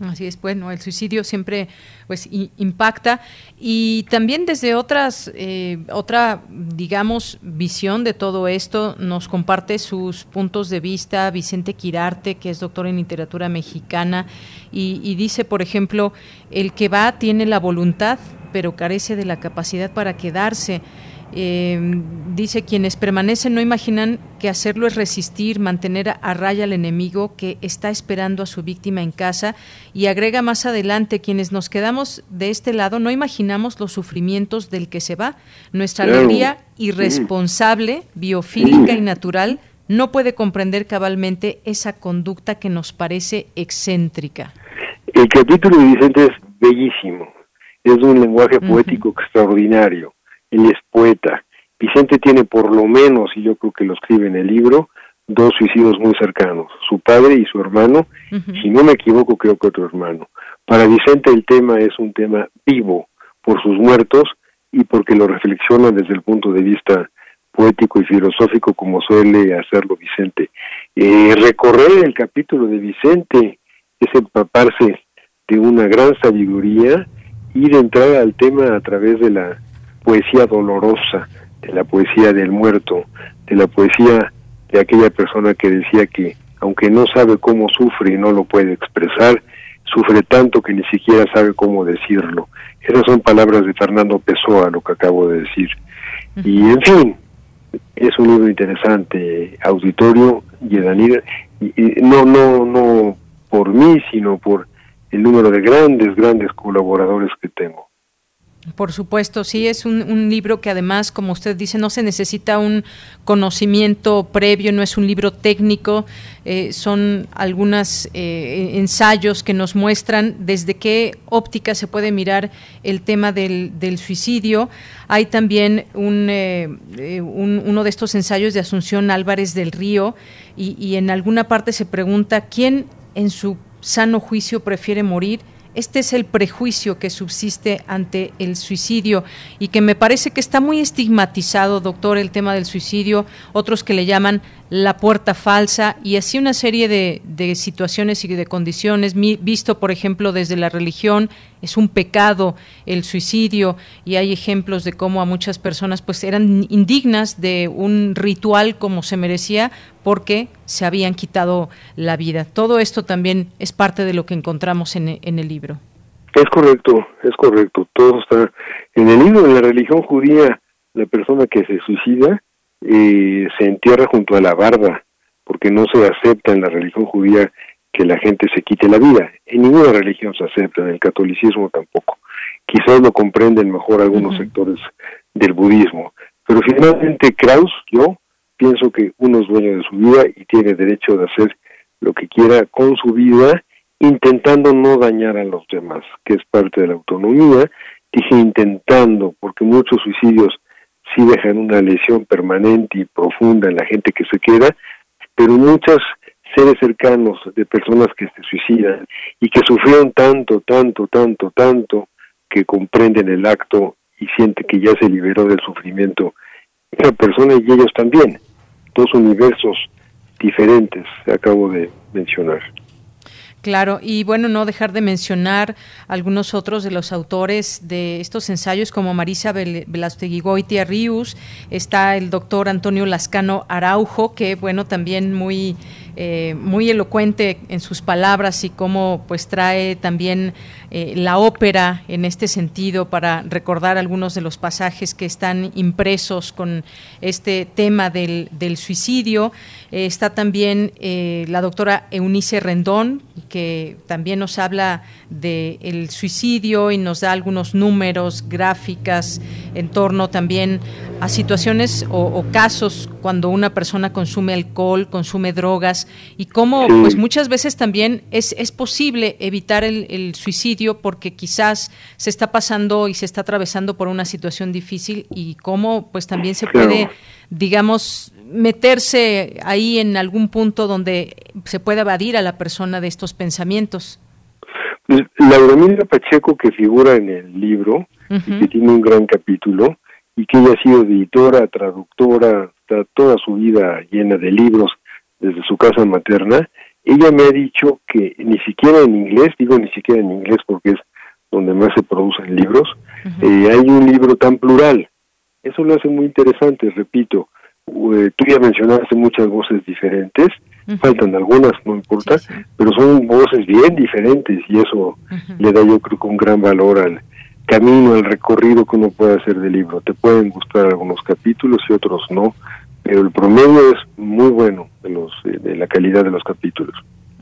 S1: Así es, bueno, el suicidio siempre pues impacta. Y también desde otras eh, otra digamos visión de todo esto nos comparte sus puntos de vista Vicente Quirarte que es doctor en literatura mexicana y, y dice por ejemplo el que va tiene la voluntad pero carece de la capacidad para quedarse eh, dice, quienes permanecen no imaginan que hacerlo es resistir, mantener a raya al enemigo que está esperando a su víctima en casa y agrega más adelante, quienes nos quedamos de este lado no imaginamos los sufrimientos del que se va. Nuestra alegría irresponsable, biofílica y natural no puede comprender cabalmente esa conducta que nos parece excéntrica.
S13: El capítulo de Vicente es bellísimo, es un lenguaje poético extraordinario él es poeta. Vicente tiene por lo menos, y yo creo que lo escribe en el libro, dos suicidios muy cercanos, su padre y su hermano, si no me equivoco creo que otro hermano. Para Vicente el tema es un tema vivo por sus muertos y porque lo reflexiona desde el punto de vista poético y filosófico como suele hacerlo Vicente. Eh, recorrer el capítulo de Vicente es empaparse de una gran sabiduría y de entrar al tema a través de la poesía dolorosa, de la poesía del muerto, de la poesía de aquella persona que decía que aunque no sabe cómo sufre y no lo puede expresar, sufre tanto que ni siquiera sabe cómo decirlo. Esas son palabras de Fernando Pessoa, lo que acabo de decir. Y en fin, es un libro interesante, auditorio, y, y no, no, no por mí, sino por el número de grandes, grandes colaboradores que tengo.
S1: Por supuesto, sí, es un, libro que además, como usted dice, no se necesita un conocimiento previo, no es un libro técnico, eh, son algunos eh, ensayos que nos muestran desde qué óptica se puede mirar el tema del, suicidio. Hay también eh, un, uno de estos ensayos de Asunción Álvarez del Río y, y en alguna parte se pregunta quién en su sano juicio prefiere morir este es el prejuicio que subsiste ante el suicidio y que me parece que está muy estigmatizado, doctor, el tema del suicidio, otros que le llaman la puerta falsa y así una serie de, situaciones y de condiciones, visto por ejemplo desde la religión, es un pecado el suicidio y hay ejemplos de cómo a muchas personas pues eran indignas de un ritual como se merecía porque se habían quitado la vida. Todo esto también es parte de lo que encontramos en, en el libro.
S13: Es correcto, es correcto, todo está en el libro de la religión judía, la persona que se suicida eh, se entierra junto a la barba, porque no se acepta en la religión judía que la gente se quite la vida. En ninguna religión se acepta, en el catolicismo tampoco. Quizás lo comprenden mejor algunos sectores del budismo. Pero finalmente Kraus, yo pienso que uno es dueño de su vida y tiene derecho de hacer lo que quiera con su vida, intentando no dañar a los demás, que es parte de la autonomía. Dije intentando, porque muchos suicidios sí dejan una lesión permanente y profunda en la gente que se queda, pero muchos seres cercanos de personas que se suicidan y que sufrieron tanto, tanto, tanto, tanto, que comprenden el acto y sienten que ya se liberó del sufrimiento esa persona y ellos también. Dos universos diferentes, acabo de mencionar.
S1: Claro, y bueno, no dejar de mencionar algunos otros de los autores de estos ensayos, como Marisa Velastegui Goitia Rius, está el doctor Antonio Lascano Araujo, que bueno, también muy eh, muy elocuente en sus palabras y cómo pues trae también eh, la ópera en este sentido para recordar algunos de los pasajes que están impresos con este tema del, suicidio. Eh, está también la doctora Eunice Rendón, que también nos habla del suicidio y nos da algunos números, gráficas en torno también a situaciones o casos cuando una persona consume alcohol, consume drogas y cómo pues muchas veces también es, es posible evitar el, suicidio porque quizás se está pasando y se está atravesando por una situación difícil y cómo pues también se puede, digamos, meterse ahí en algún punto donde se pueda evadir a la persona de estos pensamientos.
S13: Laura Pacheco, que figura en el libro, y que tiene un gran capítulo, y que ella ha sido editora, traductora, está toda su vida llena de libros desde su casa materna, ella me ha dicho que ni siquiera en inglés, digo ni siquiera en inglés porque es donde más se producen libros, eh, hay un libro tan plural. Eso lo hace muy interesante, repito. Eh, tú ya mencionaste muchas voces diferentes, faltan algunas, no importa, pero son voces bien diferentes y eso le da yo creo que un gran valor al camino, al recorrido que uno puede hacer del libro. Te pueden gustar algunos capítulos y otros no, pero el promedio es muy bueno de, los, eh, de la calidad de los capítulos.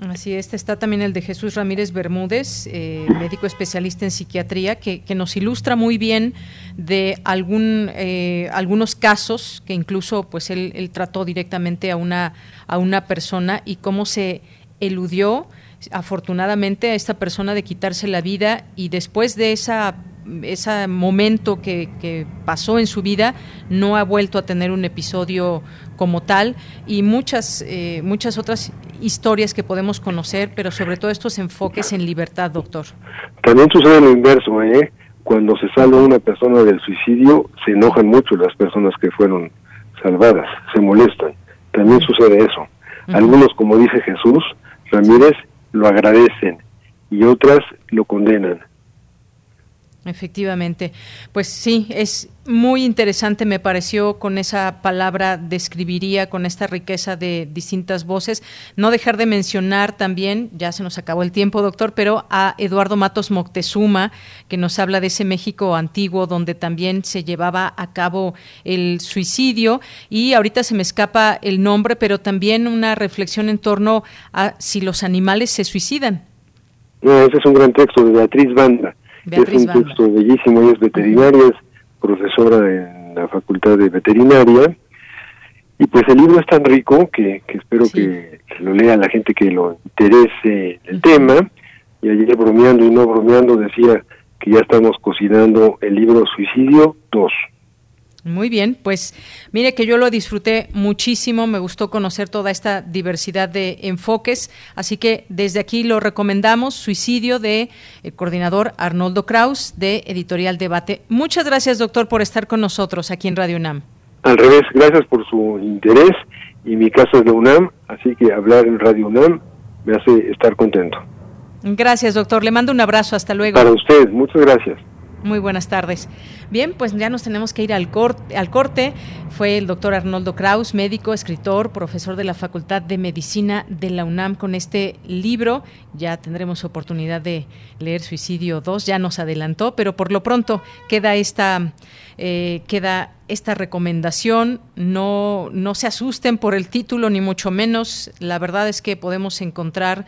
S1: Así es, está también el de Jesús Ramírez Bermúdez, eh, médico especialista en psiquiatría, que, nos ilustra muy bien de algún, eh, algunos casos que incluso pues él, él, trató directamente a una, a una persona y cómo se eludió afortunadamente a esta persona de quitarse la vida y después de esa ese momento que, pasó en su vida no ha vuelto a tener un episodio como tal y muchas eh, muchas otras historias que podemos conocer pero sobre todo estos enfoques en libertad doctor.
S13: También sucede lo inverso ¿eh? cuando se salva una persona del suicidio se enojan mucho las personas que fueron salvadas se molestan. También sucede eso. Algunos como dice Jesús Ramírez lo agradecen y otras lo condenan
S1: Efectivamente. Pues sí, es muy interesante, me pareció, con esa palabra describiría, con esta riqueza de distintas voces. No dejar de mencionar también, ya se nos acabó el tiempo, doctor, pero a Eduardo Matos Moctezuma, que nos habla de ese México antiguo donde también se llevaba a cabo el suicidio. Y ahorita se me escapa el nombre, pero también una reflexión en torno a si los animales se suicidan.
S13: ese es un gran texto de Beatriz Banda es un texto bellísimo, ella es veterinaria, es profesora en la Facultad de Veterinaria. Y pues el libro es tan rico que, espero que, lo lea la gente que lo interese el tema. Y ayer bromeando y no bromeando decía que ya estamos cocinando el libro Suicidio 2.
S1: Muy bien, pues mire que yo lo disfruté muchísimo, me gustó conocer toda esta diversidad de enfoques, así que desde aquí lo recomendamos, Suicidio de el coordinador Arnoldo Kraus de Editorial Debate. Muchas gracias, doctor, por estar con nosotros aquí en Radio UNAM.
S13: Al revés, gracias por su interés y mi casa es la UNAM, así que hablar en Radio UNAM me hace estar contento.
S1: Gracias, doctor. Le mando un abrazo. Hasta luego.
S13: Para usted, muchas gracias.
S1: Muy buenas tardes. Bien, pues ya nos tenemos que ir al, corte, al corte. Fue el doctor Arnoldo Kraus, médico, escritor, profesor de la Facultad de Medicina de la UNAM con este libro. Ya tendremos oportunidad de leer Suicidio 2, ya nos adelantó, pero por lo pronto queda esta, eh, queda esta recomendación. No, no se asusten por el título, ni mucho menos. La verdad es que podemos encontrar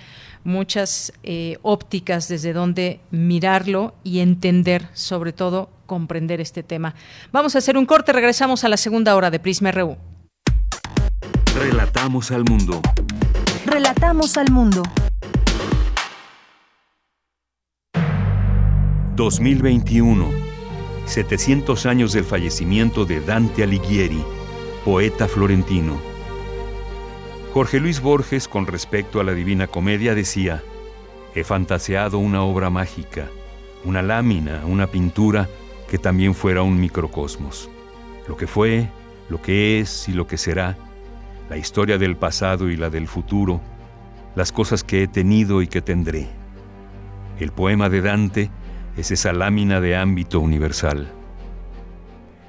S1: muchas eh, ópticas desde donde mirarlo y entender, sobre todo comprender este tema. Vamos a hacer un corte, regresamos a la segunda hora de Prisma RU.
S5: Relatamos al mundo.
S3: Relatamos al mundo.
S5: 2021. 700 años del fallecimiento de Dante Alighieri, poeta florentino. Jorge Luis Borges, con respecto a la Divina Comedia, decía, he fantaseado una obra mágica, una lámina, una pintura que también fuera un microcosmos. Lo que fue, lo que es y lo que será, la historia del pasado y la del futuro, las cosas que he tenido y que tendré. El poema de Dante es esa lámina de ámbito universal.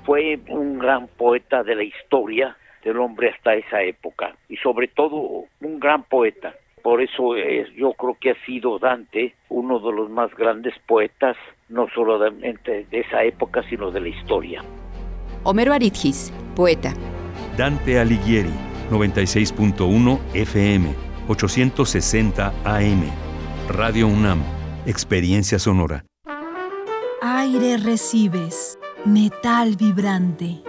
S14: Fue un gran poeta de la historia del hombre hasta esa época y sobre todo un gran poeta. Por eso yo creo que ha sido Dante uno de los más grandes poetas, no solamente de esa época, sino de la historia.
S15: Homero Aridgis, poeta.
S5: Dante Alighieri, 96.1 FM, 860 AM. Radio UNAM, Experiencia Sonora.
S3: Aire recibes, metal vibrante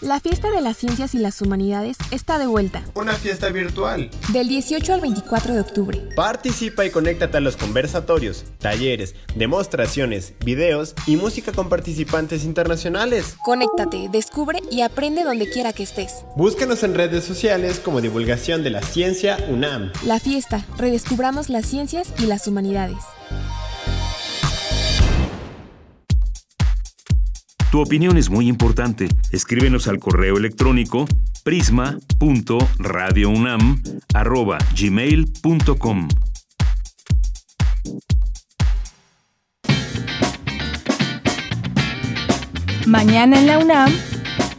S16: La fiesta de las ciencias y las humanidades está de vuelta.
S17: Una fiesta virtual.
S16: Del 18 al 24 de octubre.
S17: Participa y conéctate a los conversatorios, talleres, demostraciones, videos y música con participantes internacionales.
S16: Conéctate, descubre y aprende donde quiera que estés.
S17: Búscanos en redes sociales como divulgación de la ciencia UNAM.
S16: La fiesta, redescubramos las ciencias y las humanidades.
S5: Tu opinión es muy importante. Escríbenos al correo electrónico prisma.radiounam@gmail.com.
S3: Mañana en la UNAM,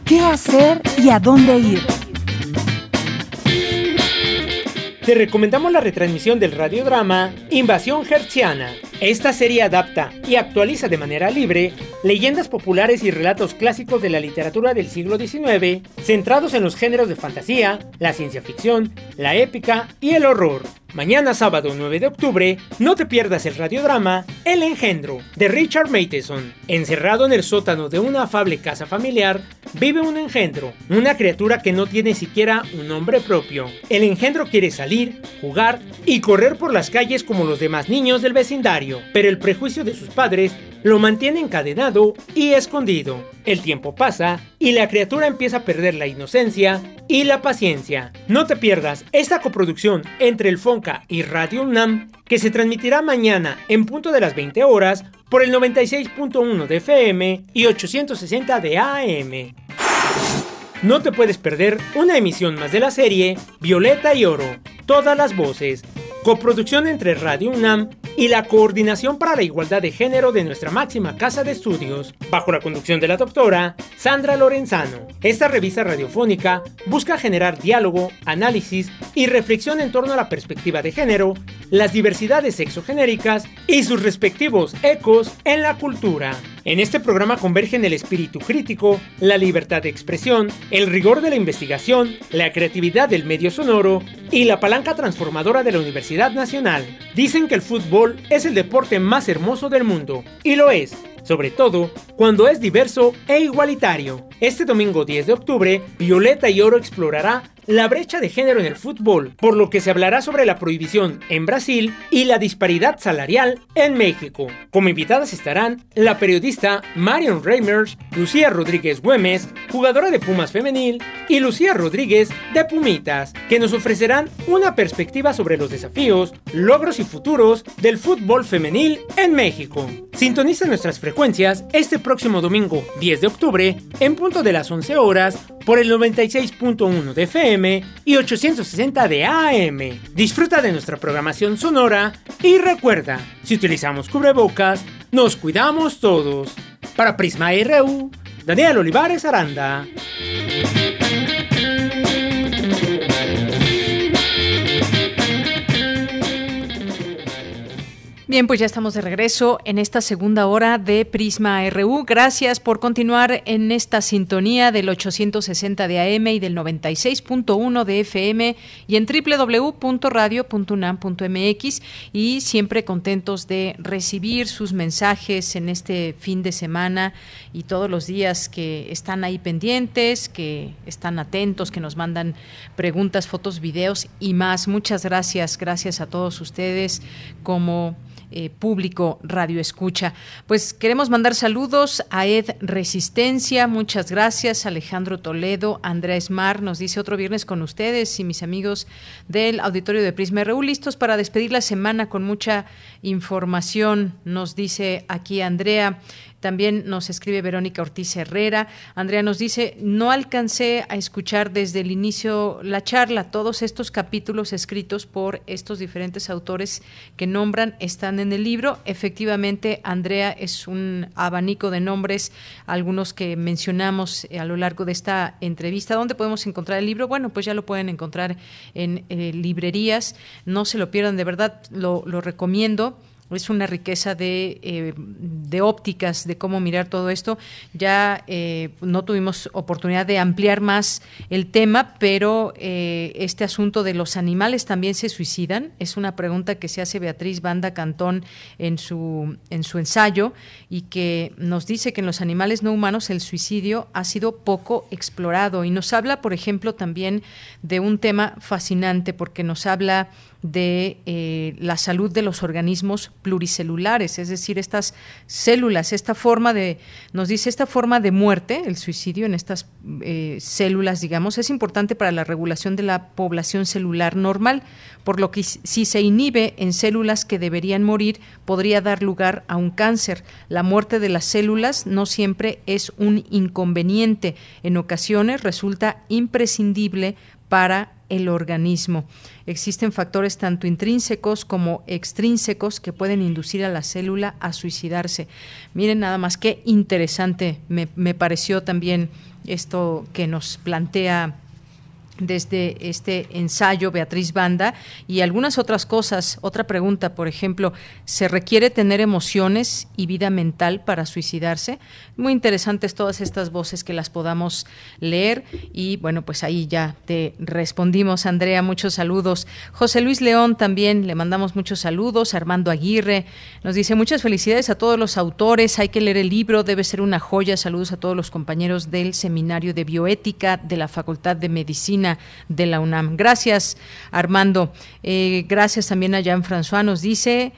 S3: ¿qué hacer y a dónde ir?
S4: Te recomendamos la retransmisión del radiodrama Invasión Hertziana. Esta serie adapta y actualiza de manera libre leyendas populares y relatos clásicos de la literatura del siglo XIX, centrados en los géneros de fantasía, la ciencia ficción, la épica y el horror. Mañana sábado 9 de octubre, no te pierdas el radiodrama El Engendro, de Richard Matheson. Encerrado en el sótano de una afable casa familiar, vive un engendro, una criatura que no tiene siquiera un nombre propio. El engendro quiere salir, jugar y correr por las calles como los demás niños del vecindario, pero el prejuicio de sus padres lo mantiene encadenado y escondido. El tiempo pasa y la criatura empieza a perder la inocencia y la paciencia. No te pierdas esta coproducción entre el Fonca y Radio UNAM que se transmitirá mañana en punto de las 20 horas por el 96.1 de FM y 860 de AM. No te puedes perder una emisión más de la serie Violeta y Oro, todas las voces, coproducción entre Radio UNAM y la Coordinación para la Igualdad de Género de nuestra máxima casa de estudios, bajo la conducción de la doctora Sandra Lorenzano. Esta revista radiofónica busca generar diálogo, análisis y reflexión en torno a la perspectiva de género, las diversidades sexogenéricas y sus respectivos ecos en la cultura. En este programa convergen el espíritu crítico, la libertad de expresión, el rigor de la investigación, la creatividad del medio sonoro y la palanca transformadora de la Universidad Nacional. Dicen que el fútbol es el deporte más hermoso del mundo, y lo es, sobre todo cuando es diverso e igualitario. Este domingo 10 de octubre, Violeta y Oro explorará la brecha de género en el fútbol, por lo que se hablará sobre la prohibición en Brasil y la disparidad salarial en México. Como invitadas estarán la periodista Marion Reimers, Lucía Rodríguez Güemes, jugadora de Pumas femenil, y Lucía Rodríguez de Pumitas, que nos ofrecerán una perspectiva sobre los desafíos, logros y futuros del fútbol femenil en México. Sintoniza nuestras frecuencias este próximo domingo 10 de octubre en punto de las 11 horas por el 96.1 de FM y 860 de AM. Disfruta de nuestra programación sonora y recuerda, si utilizamos cubrebocas, nos cuidamos todos. Para Prisma RU, Daniel Olivares Aranda.
S1: Bien, pues ya estamos de regreso en esta segunda hora de Prisma RU. Gracias por continuar en esta sintonía del 860 de AM y del 96.1 de FM y en www.radio.unam.mx y siempre contentos de recibir sus mensajes en este fin de semana y todos los días que están ahí pendientes, que están atentos, que nos mandan preguntas, fotos, videos y más. Muchas gracias, gracias a todos ustedes como eh, público Radio Escucha. Pues queremos mandar saludos a Ed Resistencia, muchas gracias, Alejandro Toledo, Andrea Esmar, nos dice otro viernes con ustedes y mis amigos del auditorio de Prisma RU, listos para despedir la semana con mucha información, nos dice aquí Andrea. También nos escribe Verónica Ortiz Herrera. Andrea nos dice, no alcancé a escuchar desde el inicio la charla. Todos estos capítulos escritos por estos diferentes autores que nombran están en el libro. Efectivamente, Andrea es un abanico de nombres, algunos que mencionamos a lo largo de esta entrevista. ¿Dónde podemos encontrar el libro? Bueno, pues ya lo pueden encontrar en eh, librerías. No se lo pierdan, de verdad, lo recomiendo es una riqueza de, eh, de, ópticas de cómo mirar todo esto. Ya eh, no tuvimos oportunidad de ampliar más el tema, pero eh, este asunto de los animales también se suicidan es una pregunta que se hace Beatriz Banda Cantón en su, en su ensayo y que nos dice que en los animales no humanos el suicidio ha sido poco explorado y nos habla, por ejemplo, también de un tema fascinante porque nos habla de eh, la salud de los organismos pluricelulares, es decir, estas células, esta forma de, nos dice, esta forma de muerte, el suicidio en estas eh, células, digamos, es importante para la regulación de la población celular normal, por lo que si se inhibe en células que deberían morir, podría dar lugar a un cáncer. La muerte de las células no siempre es un inconveniente, en ocasiones resulta imprescindible para el organismo. Existen factores tanto intrínsecos como extrínsecos que pueden inducir a la célula a suicidarse. Miren nada más qué interesante me, me pareció también esto que nos plantea desde este ensayo Beatriz Banda y algunas otras cosas. Otra pregunta, por ejemplo, ¿se requiere tener emociones y vida mental para suicidarse? Muy interesantes todas estas voces que las podamos leer y bueno, pues ahí ya te respondimos, Andrea, muchos saludos. José Luis León también le mandamos muchos saludos. Armando Aguirre nos dice muchas felicidades a todos los autores, hay que leer el libro, debe ser una joya. Saludos a todos los compañeros del Seminario de Bioética de la Facultad de Medicina de la UNAM. Gracias, Armando. Eh, gracias también a Jean-François. Nos dice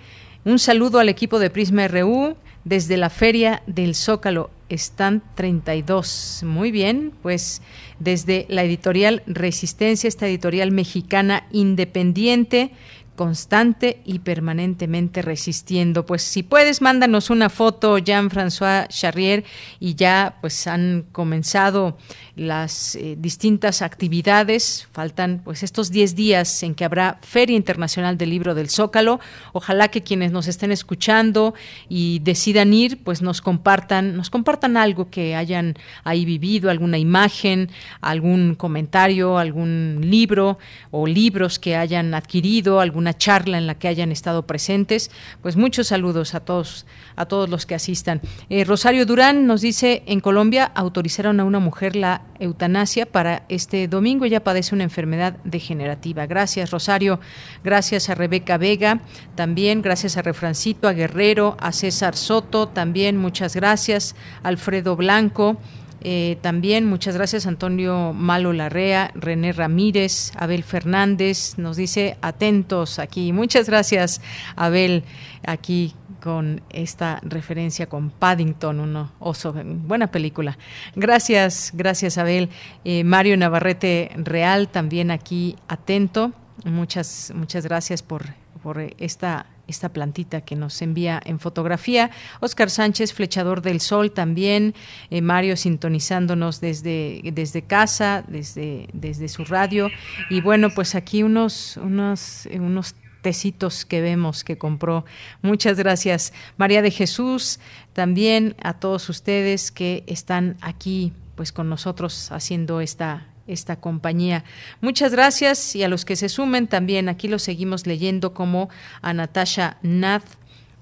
S1: un saludo al equipo de Prisma RU desde la Feria del Zócalo. Están 32. Muy bien, pues desde la editorial Resistencia, esta editorial mexicana independiente constante y permanentemente resistiendo. Pues si puedes, mándanos una foto, Jean-François Charrier, y ya pues han comenzado las eh, distintas actividades. Faltan pues estos 10 días en que habrá Feria Internacional del Libro del Zócalo. Ojalá que quienes nos estén escuchando y decidan ir, pues nos compartan, nos compartan algo que hayan ahí vivido, alguna imagen, algún comentario, algún libro o libros que hayan adquirido, alguna charla en la que hayan estado presentes. Pues muchos saludos a todos, a todos los que asistan. Eh, Rosario Durán nos dice, en Colombia autorizaron a una mujer la eutanasia para este domingo. Ella padece una enfermedad degenerativa. Gracias, Rosario. Gracias a Rebeca Vega. También gracias a Refrancito, a Guerrero, a César Soto. También muchas gracias. Alfredo Blanco. eh, también muchas gracias Antonio Malo Larrea, René Ramírez, Abel Fernández, nos dice atentos aquí. Muchas gracias Abel aquí con esta referencia con Paddington, un oso, buena película. Gracias, gracias Abel. Eh, Mario Navarrete Real también aquí atento. Muchas, muchas gracias por, por esta esta plantita que nos envía en fotografía. Oscar Sánchez, Flechador del Sol también. Eh, Mario sintonizándonos desde, desde casa, desde, desde su radio. Y bueno, pues aquí unos, unos, unos tecitos que vemos que compró. Muchas gracias, María de Jesús, también a todos ustedes que están aquí pues con nosotros haciendo esta esta compañía. Muchas gracias y a los que se sumen también, aquí lo seguimos leyendo como a Natasha Nath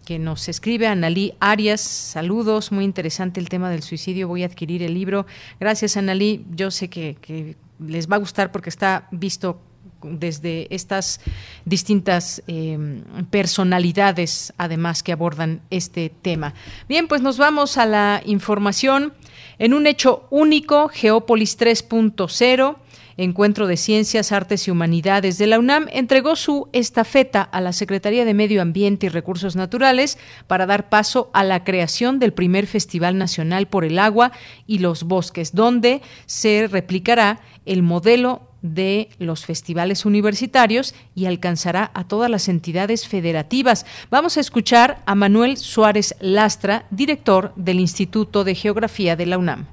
S1: que nos escribe Analí Arias. Saludos, muy interesante el tema del suicidio. Voy a adquirir el libro. Gracias, Analí. Yo sé que, les va a gustar porque está visto desde estas distintas em, personalidades, además, que abordan este tema. Bien, pues nos vamos a la información. En un hecho único, Geópolis 3.0, Encuentro de Ciencias, Artes y Humanidades de la UNAM entregó su estafeta a la Secretaría de Medio Ambiente y Recursos Naturales para dar paso a la creación del primer Festival Nacional por el Agua y los Bosques, donde se replicará el modelo de los festivales universitarios y alcanzará a todas las entidades federativas. Vamos a escuchar a Manuel Suárez Lastra, director del Instituto de Geografía de la UNAM.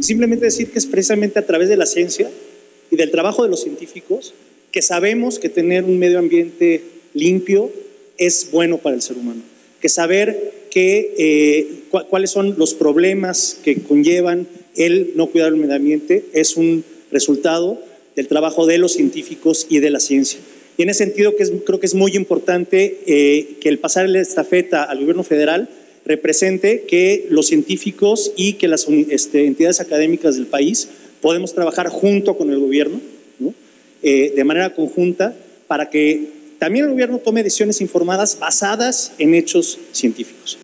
S18: Simplemente decir que es precisamente a través de la ciencia y del trabajo de los científicos que sabemos que tener un medio ambiente limpio es bueno para el ser humano, que saber que, eh, cuáles son los problemas que conllevan el no cuidar el medio ambiente es un resultado del trabajo de los científicos y de la ciencia. Y en ese sentido creo que es muy importante eh, que el pasar la estafeta al gobierno federal represente que los científicos y que las este, entidades académicas del país podemos trabajar junto con el gobierno, eh, de manera conjunta, para que también el gobierno tome decisiones informadas basadas en hechos científicos.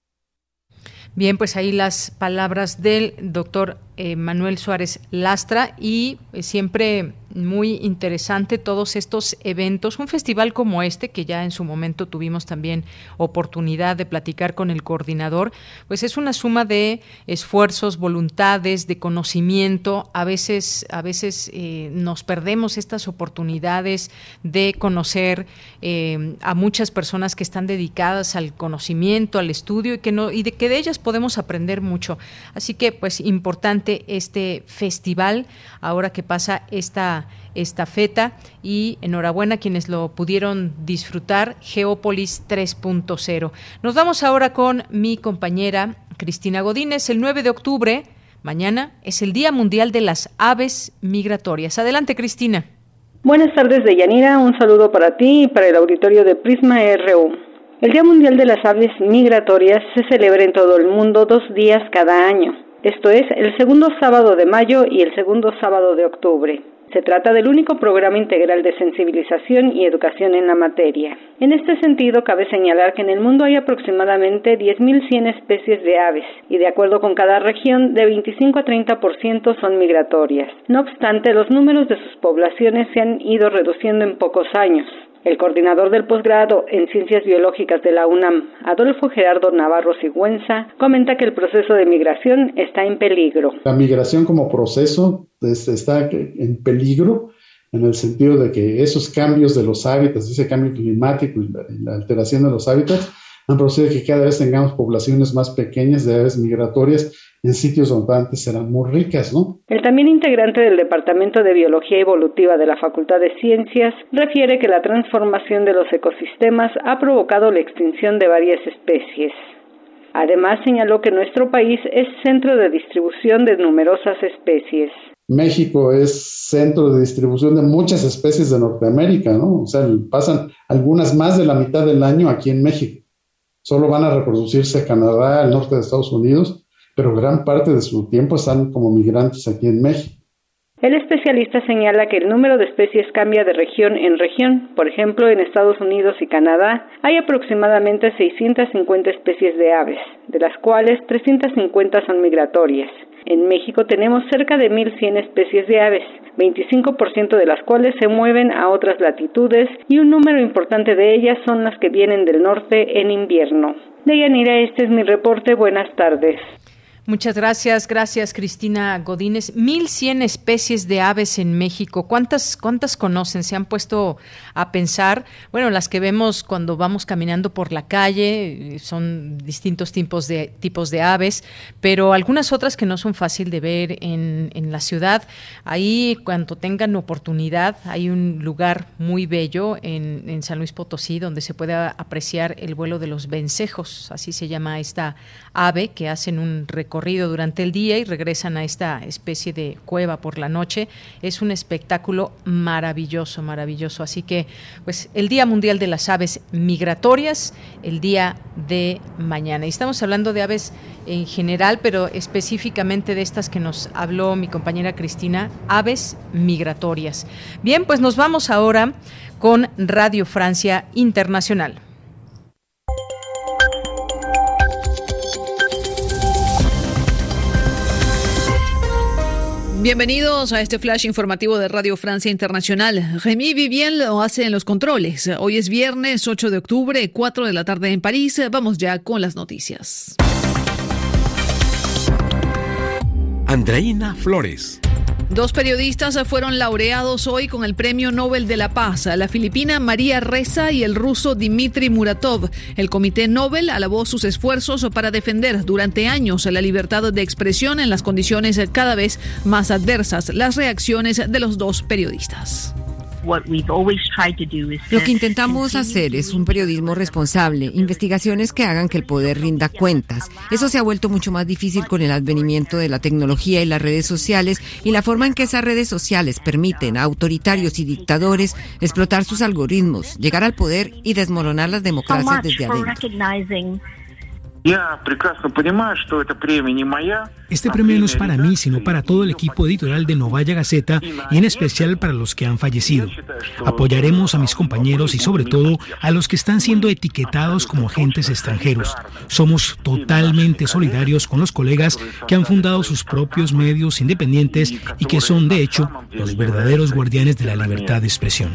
S1: Bien, pues ahí las palabras del doctor eh, Manuel Suárez Lastra y eh, siempre muy interesante todos estos eventos. Un festival como este, que ya en su momento tuvimos también oportunidad de platicar con el coordinador, pues es una suma de esfuerzos, voluntades, de conocimiento. A veces, a veces eh, nos perdemos estas oportunidades de conocer eh, a muchas personas que están dedicadas al conocimiento, al estudio y que no, y de que de ellas podemos aprender mucho. Así que, pues, importante este festival ahora que pasa esta estafeta y enhorabuena a quienes lo pudieron disfrutar, Geópolis 3.0. Nos vamos ahora con mi compañera Cristina Godínez. El 9 de octubre, mañana, es el Día Mundial de las Aves Migratorias. Adelante, Cristina.
S19: Buenas tardes, Deyanira. Un saludo para ti y para el auditorio de Prisma RU. El Día Mundial de las Aves Migratorias se celebra en todo el mundo dos días cada año. Esto es el segundo sábado de mayo y el segundo sábado de octubre. Se trata del único programa integral de sensibilización y educación en la materia. En este sentido, cabe señalar que en el mundo hay aproximadamente 10.100 especies de aves y, de acuerdo con cada región, de 25 a 30% son migratorias. No obstante, los números de sus poblaciones se han ido reduciendo en pocos años. El coordinador del posgrado en Ciencias Biológicas de la UNAM, Adolfo Gerardo Navarro Sigüenza, comenta que el proceso de migración está en peligro.
S20: La migración como proceso está en peligro en el sentido de que esos cambios de los hábitats, ese cambio climático y la, alteración de los hábitats, han producido que cada vez tengamos poblaciones más pequeñas de aves migratorias en sitios donde antes eran muy ricas, ¿no?
S19: El también integrante del Departamento de Biología Evolutiva de la Facultad de Ciencias refiere que la transformación de los ecosistemas ha provocado la extinción de varias especies. Además, señaló que nuestro país es centro de distribución de numerosas especies.
S20: México es centro de distribución de muchas especies de Norteamérica, ¿no? O sea, pasan algunas más de la mitad del año aquí en México. Solo van a reproducirse Canadá, al norte de Estados Unidos, pero gran parte de su tiempo están como migrantes aquí en México.
S19: El especialista señala que el número de especies cambia de región en región. Por ejemplo, en Estados Unidos y Canadá hay aproximadamente 650 especies de aves, de las cuales 350 son migratorias, En México tenemos cerca de 1.100 especies de aves, 25% de las cuales se mueven a otras latitudes y un número importante de ellas son las que vienen del norte en invierno. Deyanira, este es mi reporte. Buenas tardes.
S1: Muchas gracias, gracias Cristina Godínez. 1100 especies de aves en México. ¿Cuántas, ¿Cuántas conocen? ¿Se han puesto a pensar? Bueno, las que vemos cuando vamos caminando por la calle eh, son distintos tipos de, tipos de aves, pero algunas otras que no son fácil de ver en, en la ciudad. Ahí, cuando tengan oportunidad, hay un lugar muy bello en, en San Luis Potosí donde se puede apreciar el vuelo de los vencejos, así se llama esta ave, que hacen un recorrido durante el día y regresan a esta especie de cueva por la noche. Es un espectáculo maravilloso, maravilloso. Así que, pues, el Día Mundial de las Aves Migratorias, el día de mañana. Y estamos hablando de aves en general, pero específicamente de estas que nos habló mi compañera Cristina, aves migratorias. Bien, pues nos vamos ahora con Radio Francia Internacional.
S21: Bienvenidos a este flash informativo de Radio Francia Internacional. Remy Vivien lo hace en los controles. Hoy es viernes 8 de octubre, 4 de la tarde en París. Vamos ya con las noticias.
S22: Andreina Flores.
S21: Dos periodistas fueron laureados hoy con el Premio Nobel de la Paz, la filipina María Reza y el ruso Dmitry Muratov. El Comité Nobel alabó sus esfuerzos para defender durante años la libertad de expresión en las condiciones cada vez más adversas, las reacciones de los dos periodistas.
S23: Lo que intentamos hacer es un periodismo responsable, investigaciones que hagan que el poder rinda cuentas. Eso se ha vuelto mucho más difícil con el advenimiento de la tecnología y las redes sociales y la forma en que esas redes sociales permiten a autoritarios y dictadores explotar sus algoritmos, llegar al poder y desmoronar las democracias desde adentro.
S24: Este premio no es para mí, sino para todo el equipo editorial de Novaya Gaceta y en especial para los que han fallecido. Apoyaremos a mis compañeros y sobre todo a los que están siendo etiquetados como agentes extranjeros. Somos totalmente solidarios con los colegas que han fundado sus propios medios independientes y que son, de hecho, los verdaderos guardianes de la libertad de expresión.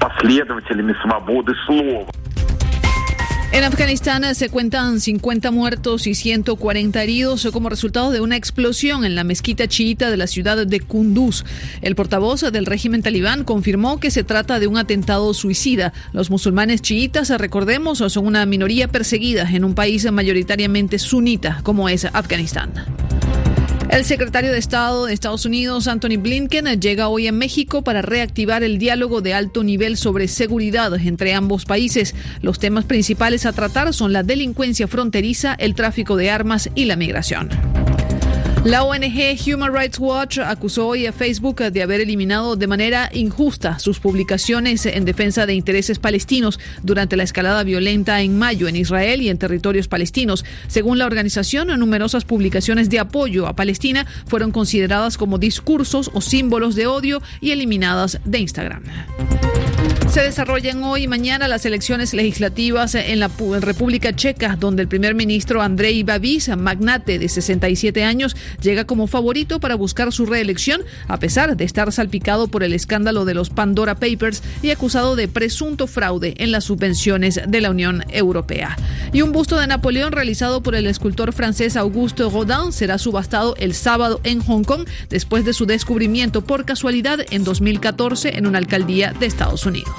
S21: En Afganistán se cuentan 50 muertos y 140 heridos como resultado de una explosión en la mezquita chiita de la ciudad de Kunduz. El portavoz del régimen talibán confirmó que se trata de un atentado suicida. Los musulmanes chiitas, recordemos, son una minoría perseguida en un país mayoritariamente sunita como es Afganistán. El secretario de Estado de Estados Unidos, Anthony Blinken, llega hoy a México para reactivar el diálogo de alto nivel sobre seguridad entre ambos países. Los temas principales a tratar son la delincuencia fronteriza, el tráfico de armas y la migración. La ONG Human Rights Watch acusó hoy a Facebook de haber eliminado de manera injusta sus publicaciones en defensa de intereses palestinos durante la escalada violenta en mayo en Israel y en territorios palestinos. Según la organización, numerosas publicaciones de apoyo a Palestina fueron consideradas como discursos o símbolos de odio y eliminadas de Instagram. Se desarrollan hoy y mañana las elecciones legislativas en la República Checa, donde el primer ministro Andrei Babis, magnate de 67 años, llega como favorito para buscar su reelección, a pesar de estar salpicado por el escándalo de los Pandora Papers y acusado de presunto fraude en las subvenciones de la Unión Europea. Y un busto de Napoleón realizado por el escultor francés Auguste Rodin será subastado el sábado en Hong Kong después de su descubrimiento por casualidad en 2014 en una alcaldía de Estados Unidos.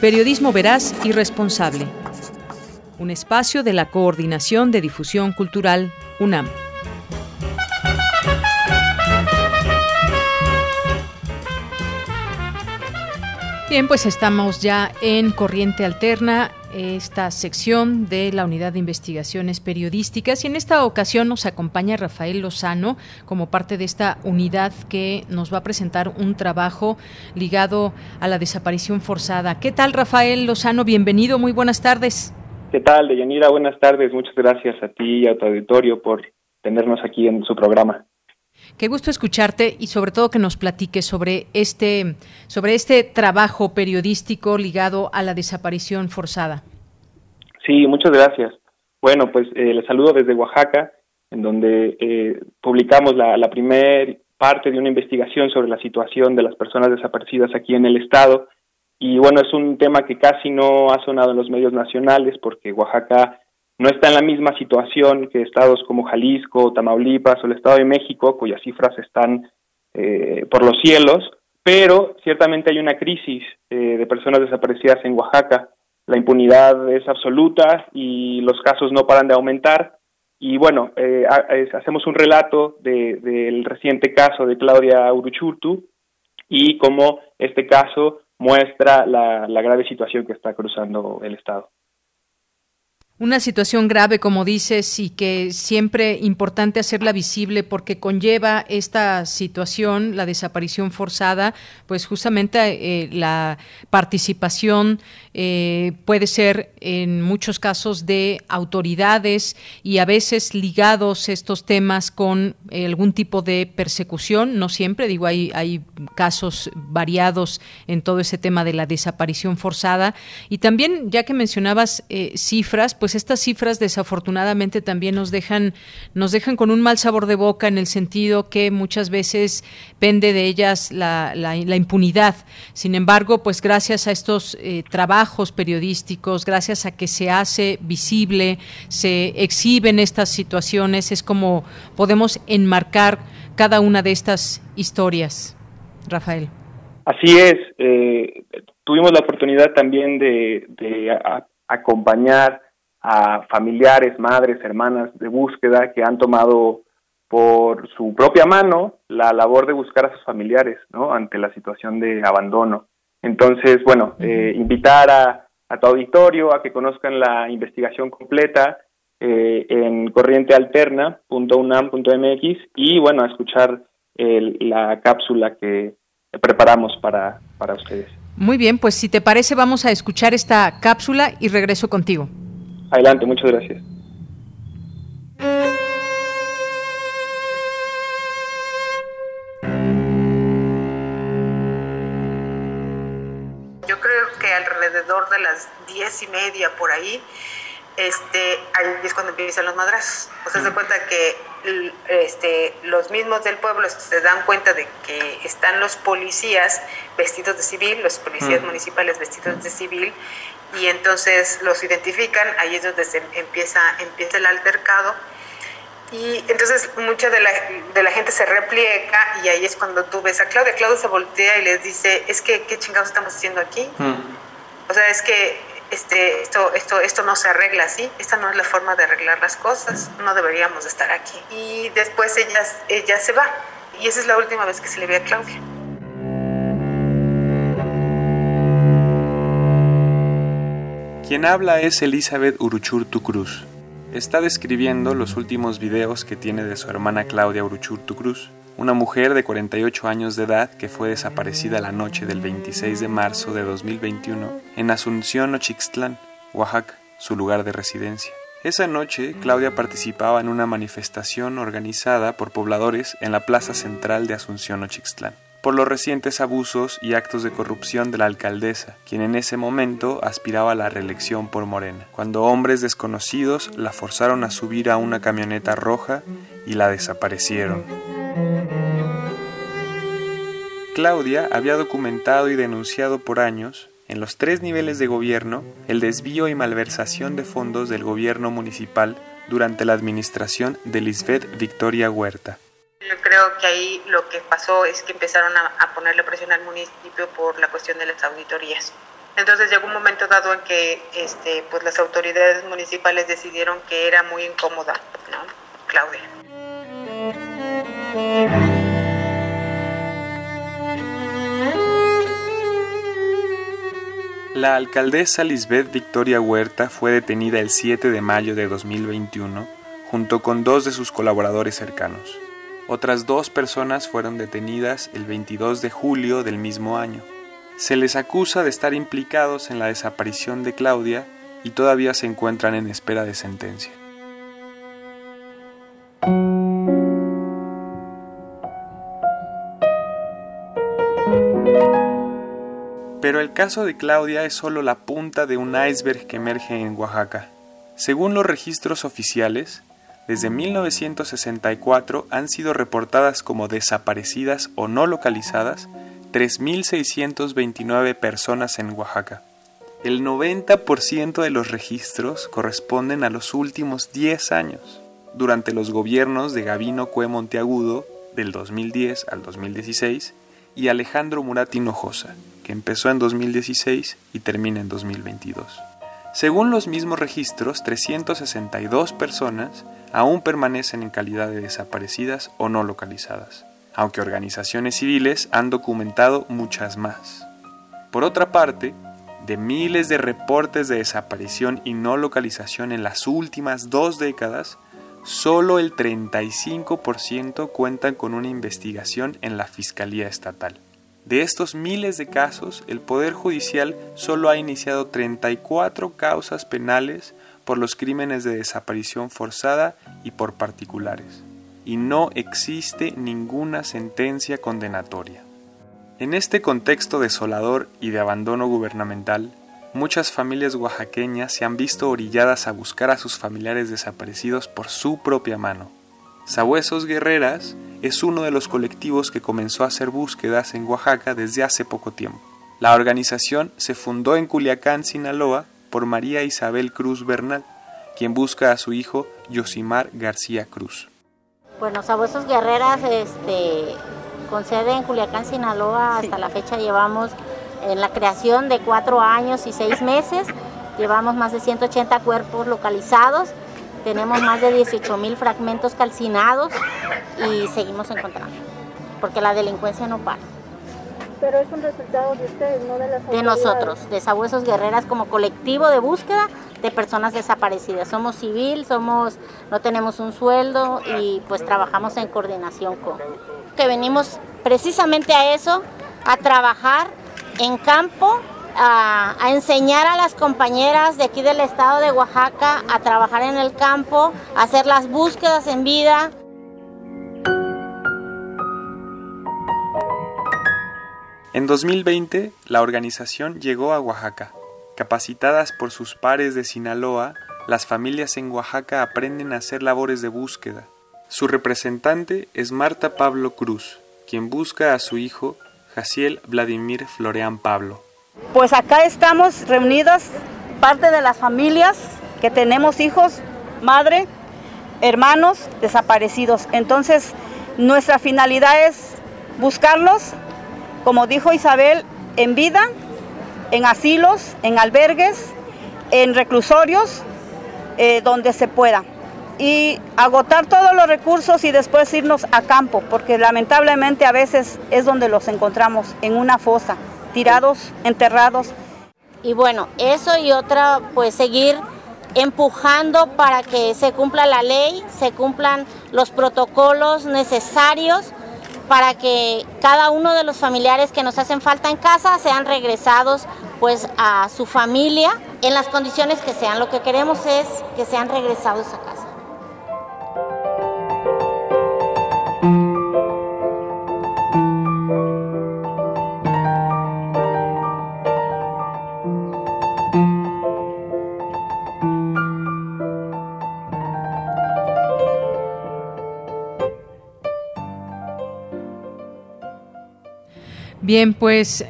S1: Periodismo veraz y responsable. Un espacio de la Coordinación de Difusión Cultural, UNAM. Bien, pues estamos ya en Corriente Alterna esta sección de la Unidad de Investigaciones Periodísticas y en esta ocasión nos acompaña Rafael Lozano como parte de esta unidad que nos va a presentar un trabajo ligado a la desaparición forzada. ¿Qué tal Rafael Lozano? Bienvenido, muy buenas tardes.
S25: ¿Qué tal, Deyanira? Buenas tardes, muchas gracias a ti y a tu auditorio por tenernos aquí en su programa.
S1: Qué gusto escucharte y sobre todo que nos platiques sobre este, sobre este trabajo periodístico ligado a la desaparición forzada.
S25: Sí, muchas gracias. Bueno, pues eh, les saludo desde Oaxaca, en donde eh, publicamos la, la primera parte de una investigación sobre la situación de las personas desaparecidas aquí en el estado. Y bueno, es un tema que casi no ha sonado en los medios nacionales porque Oaxaca no está en la misma situación que estados como Jalisco, Tamaulipas o el Estado de México, cuyas cifras están eh, por los cielos, pero ciertamente hay una crisis eh, de personas desaparecidas en Oaxaca. La impunidad es absoluta y los casos no paran de aumentar. Y bueno, eh, hacemos un relato del reciente caso de Claudia Uruchurtu y cómo este caso muestra la grave situación que está cruzando el Estado.
S1: Una situación grave, como dices, y que siempre importante hacerla visible porque conlleva esta situación, la desaparición forzada, pues justamente eh, la participación eh, puede ser en muchos casos de autoridades y a veces ligados estos temas con algún tipo de persecución, no siempre, digo, hay, hay casos variados en todo ese tema de la desaparición forzada. Y también, ya que mencionabas eh, cifras, pues estas cifras desafortunadamente también nos dejan, nos dejan con un mal sabor de boca en el sentido que muchas veces pende de ellas la, la, impunidad. Sin embargo, pues gracias a estos eh, periodísticos, gracias a que se hace visible, se exhiben estas situaciones, es como podemos enmarcar cada una de estas historias. Rafael.
S25: Así es, eh, tuvimos la oportunidad también de, acompañar a familiares, madres, hermanas de búsqueda que han tomado por su propia mano la labor de buscar a sus familiares, ¿no? Ante la situación de abandono. Entonces, bueno, eh, invitar a, tu auditorio a que conozcan la investigación completa eh, en corrientealterna.unam.mx y, bueno, a escuchar la cápsula que preparamos para, para ustedes.
S1: Muy bien, pues si te parece vamos a escuchar esta cápsula y regreso contigo.
S25: Adelante, muchas gracias.
S26: Alrededor de las diez y media por ahí, este, ahí es cuando empiezan los madrazos. O sea, se cuenta que este, los mismos del pueblo se dan cuenta de que están los policías vestidos de civil, los policías municipales vestidos de civil, y entonces los identifican, ahí es donde se empieza, empieza el altercado y entonces mucha de la, de la gente se repliega y ahí es cuando tú ves a Claudia. Claudia se voltea y les dice, es que, ¿qué chingados estamos haciendo aquí? O sea, es que este, esto, esto, esto no se arregla así, esta no es la forma de arreglar las cosas, no deberíamos de estar aquí. Y después ella, ella se va. Y esa es la última vez que se le ve a Claudia.
S27: Quien habla es Elizabeth Uruchurtu Cruz está describiendo los últimos videos que tiene de su hermana Claudia Uruchurtu Cruz, una mujer de 48 años de edad que fue desaparecida la noche del 26 de marzo de 2021 en Asunción Ochixtlán, Oaxaca, su lugar de residencia. Esa noche, Claudia participaba en una manifestación organizada por pobladores en la plaza central de Asunción Ochixtlán por los recientes abusos y actos de corrupción de la alcaldesa, quien en ese momento aspiraba a la reelección por Morena, cuando hombres desconocidos la forzaron a subir a una camioneta roja y la desaparecieron. Claudia había documentado y denunciado por años, en los tres niveles de gobierno, el desvío y malversación de fondos del gobierno municipal durante la administración de Lisbeth Victoria Huerta.
S26: Yo creo que ahí lo que pasó es que empezaron a, ponerle presión al municipio por la cuestión de las auditorías. Entonces llegó un momento dado en que este, pues las autoridades municipales decidieron que era muy incómoda, ¿no? Claudia.
S27: La alcaldesa Lisbeth Victoria Huerta fue detenida el 7 de mayo de 2021 junto con dos de sus colaboradores cercanos. Otras dos personas fueron detenidas el 22 de julio del mismo año. Se les acusa de estar implicados en la desaparición de Claudia y todavía se encuentran en espera de sentencia. Pero el caso de Claudia es solo la punta de un iceberg que emerge en Oaxaca. Según los registros oficiales, desde 1964 han sido reportadas como desaparecidas o no localizadas 3.629 personas en Oaxaca. El 90% de los registros corresponden a los últimos 10 años, durante los gobiernos de Gabino Cue Monteagudo del 2010 al 2016 y Alejandro Murat Hinojosa, que empezó en 2016 y termina en 2022. Según los mismos registros, 362 personas aún permanecen en calidad de desaparecidas o no localizadas, aunque organizaciones civiles han documentado muchas más. Por otra parte, de miles de reportes de desaparición y no localización en las últimas dos décadas, solo el 35% cuentan con una investigación en la Fiscalía Estatal. De estos miles de casos, el Poder Judicial solo ha iniciado 34 causas penales por los crímenes de desaparición forzada y por particulares, y no existe ninguna sentencia condenatoria. En este contexto desolador y de abandono gubernamental, muchas familias oaxaqueñas se han visto orilladas a buscar a sus familiares desaparecidos por su propia mano. Sabuesos Guerreras es uno de los colectivos que comenzó a hacer búsquedas en Oaxaca desde hace poco tiempo. La organización se fundó en Culiacán, Sinaloa, por María Isabel Cruz Bernal, quien busca a su hijo Yosimar García Cruz.
S28: Bueno, Sabuesos Guerreras este, con sede en Culiacán, Sinaloa, hasta la fecha llevamos en la creación de cuatro años y seis meses. Llevamos más de 180 cuerpos localizados, tenemos más de 18 mil fragmentos calcinados y seguimos encontrando, porque la delincuencia no para.
S29: Pero es un resultado de ustedes, no de las
S28: De nosotros, de Sabuesos Guerreras como colectivo de búsqueda de personas desaparecidas. Somos civil, somos, no tenemos un sueldo y pues trabajamos en coordinación con. Que venimos precisamente a eso, a trabajar en campo, a, enseñar a las compañeras de aquí del estado de Oaxaca a trabajar en el campo, a hacer las búsquedas en vida.
S27: En 2020, la organización llegó a Oaxaca. Capacitadas por sus pares de Sinaloa, las familias en Oaxaca aprenden a hacer labores de búsqueda. Su representante es Marta Pablo Cruz, quien busca a su hijo Jaciel Vladimir Floreán Pablo.
S30: Pues acá estamos reunidas parte de las familias que tenemos hijos, madre, hermanos desaparecidos. Entonces, nuestra finalidad es buscarlos, como dijo Isabel, en vida, en asilos, en albergues, en reclusorios, eh, donde se pueda. Y agotar todos los recursos y después irnos a campo, porque lamentablemente a veces es donde los encontramos, en una fosa, tirados, enterrados.
S28: Y bueno, eso y otra, pues seguir empujando para que se cumpla la ley, se cumplan los protocolos necesarios para que cada uno de los familiares que nos hacen falta en casa sean regresados pues a su familia en las condiciones que sean. Lo que queremos es que sean regresados a casa.
S1: Bien, pues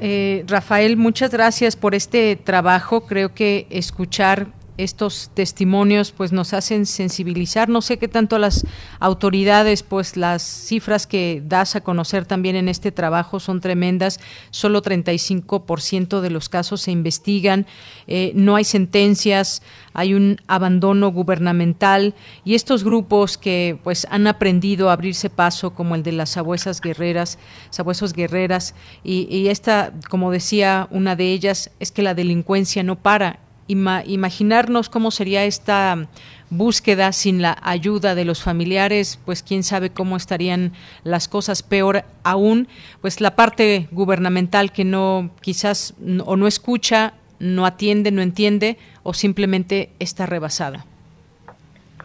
S1: eh, Rafael, muchas gracias por este trabajo. Creo que escuchar estos testimonios pues nos hacen sensibilizar. No sé qué tanto las autoridades, pues las cifras que das a conocer también en este trabajo son tremendas. Solo 35% de los casos se investigan, eh, no hay sentencias, hay un abandono gubernamental y estos grupos que pues han aprendido a abrirse paso como el de las sabuesas guerreras, sabuesos guerreras y, y esta, como decía una de ellas, es que la delincuencia no para imaginarnos cómo sería esta búsqueda sin la ayuda de los familiares, pues quién sabe cómo estarían las cosas peor aún, pues la parte gubernamental que no quizás o no escucha, no atiende, no entiende o simplemente está rebasada.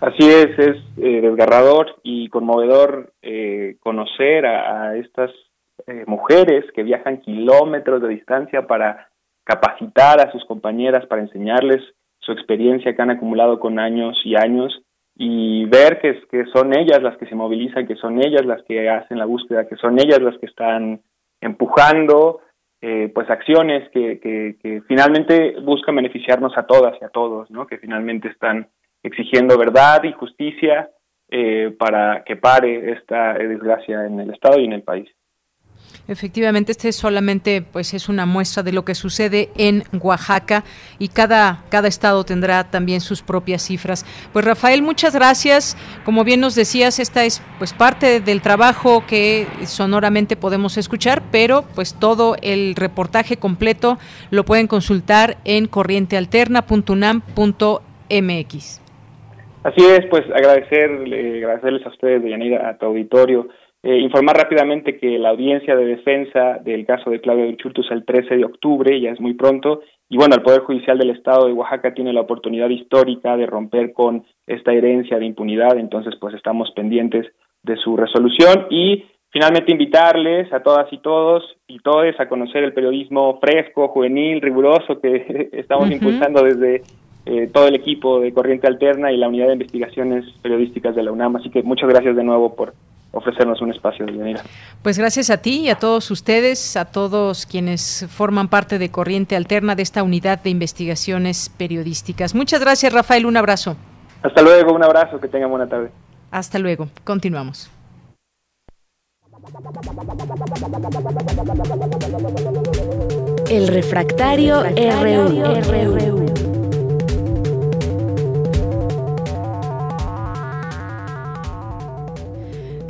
S25: Así es, es eh, desgarrador y conmovedor eh, conocer a, estas eh, mujeres que viajan kilómetros de distancia para capacitar a sus compañeras para enseñarles su experiencia que han acumulado con años y años y ver que, que son ellas las que se movilizan, que son ellas las que hacen la búsqueda, que son ellas las que están empujando eh, pues acciones que, que, finalmente buscan beneficiarnos a todas y a todos, ¿no? que finalmente están exigiendo verdad y justicia eh, para que pare esta desgracia en el Estado y en el país.
S1: Efectivamente, este solamente pues es una muestra de lo que sucede en Oaxaca y cada, cada estado tendrá también sus propias cifras. Pues Rafael, muchas gracias. Como bien nos decías, esta es pues parte del trabajo que sonoramente podemos escuchar, pero pues todo el reportaje completo lo pueden consultar en corrientealterna.unam.mx.
S25: Así es, pues agradecerle, agradecerles a ustedes, Yanira, a tu auditorio eh, informar rápidamente que la audiencia de defensa del caso de Claudio Churtus es el 13 de octubre, ya es muy pronto, y bueno, el Poder Judicial del Estado de Oaxaca tiene la oportunidad histórica de romper con esta herencia de impunidad, entonces pues estamos pendientes de su resolución y finalmente invitarles a todas y todos y todos a conocer el periodismo fresco, juvenil, riguroso que estamos impulsando desde eh, todo el equipo de Corriente Alterna y la Unidad de Investigaciones Periodísticas de la UNAM. Así que muchas gracias de nuevo por ofrecernos un espacio de venir.
S1: Pues gracias a ti y a todos ustedes, a todos quienes forman parte de Corriente Alterna de esta unidad de investigaciones periodísticas. Muchas gracias, Rafael. Un abrazo.
S25: Hasta luego, un abrazo, que tengan buena tarde.
S1: Hasta luego. Continuamos.
S31: El refractario, RU.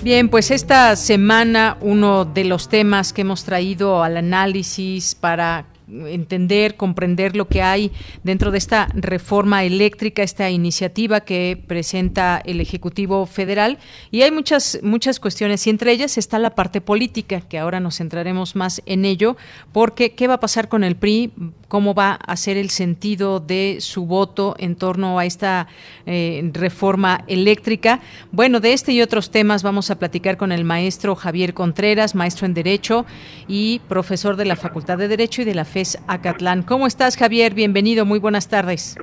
S1: Bien, pues esta semana uno de los temas que hemos traído al análisis para entender, comprender lo que hay dentro de esta reforma eléctrica, esta iniciativa que presenta el Ejecutivo Federal. Y hay muchas, muchas cuestiones, y entre ellas está la parte política, que ahora nos centraremos más en ello, porque ¿qué va a pasar con el PRI? ¿Cómo va a ser el sentido de su voto en torno a esta eh, reforma eléctrica? Bueno, de este y otros temas vamos a platicar con el maestro Javier Contreras, maestro en Derecho y profesor de la Facultad de Derecho y de la FE Acatlán. ¿Cómo estás, Javier? Bienvenido, muy buenas tardes.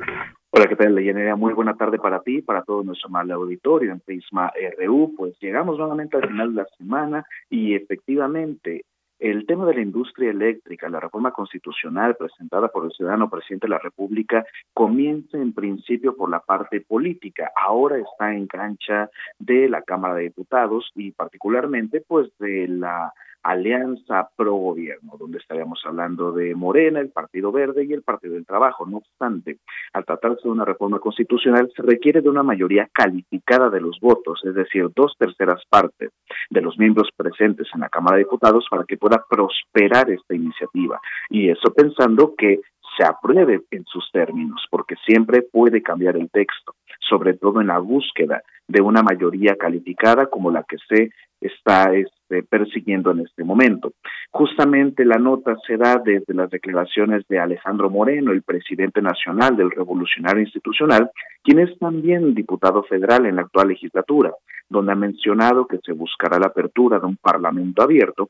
S32: Hola, ¿qué tal, Leyenera? Muy buena tarde para ti, para todo nuestro mal auditorio en Prisma RU. Pues llegamos nuevamente al final de la semana y efectivamente el tema de la industria eléctrica, la reforma constitucional presentada por el ciudadano presidente de la República, comienza en principio por la parte política. Ahora está en cancha de la Cámara de Diputados y particularmente pues de la alianza pro gobierno, donde estaríamos hablando de Morena, el Partido Verde y el Partido del Trabajo. No obstante, al tratarse de una reforma constitucional, se requiere de una mayoría calificada de los votos, es decir, dos terceras partes de los miembros presentes en la Cámara de Diputados para que pueda prosperar esta iniciativa. Y eso pensando que se apruebe en sus términos, porque siempre puede cambiar el texto, sobre todo en la búsqueda de una mayoría calificada como la que se está este, persiguiendo en este momento. Justamente la nota se da desde las declaraciones de Alejandro Moreno, el presidente nacional del Revolucionario Institucional, quien es también diputado federal en la actual legislatura, donde ha mencionado que se buscará la apertura de un parlamento abierto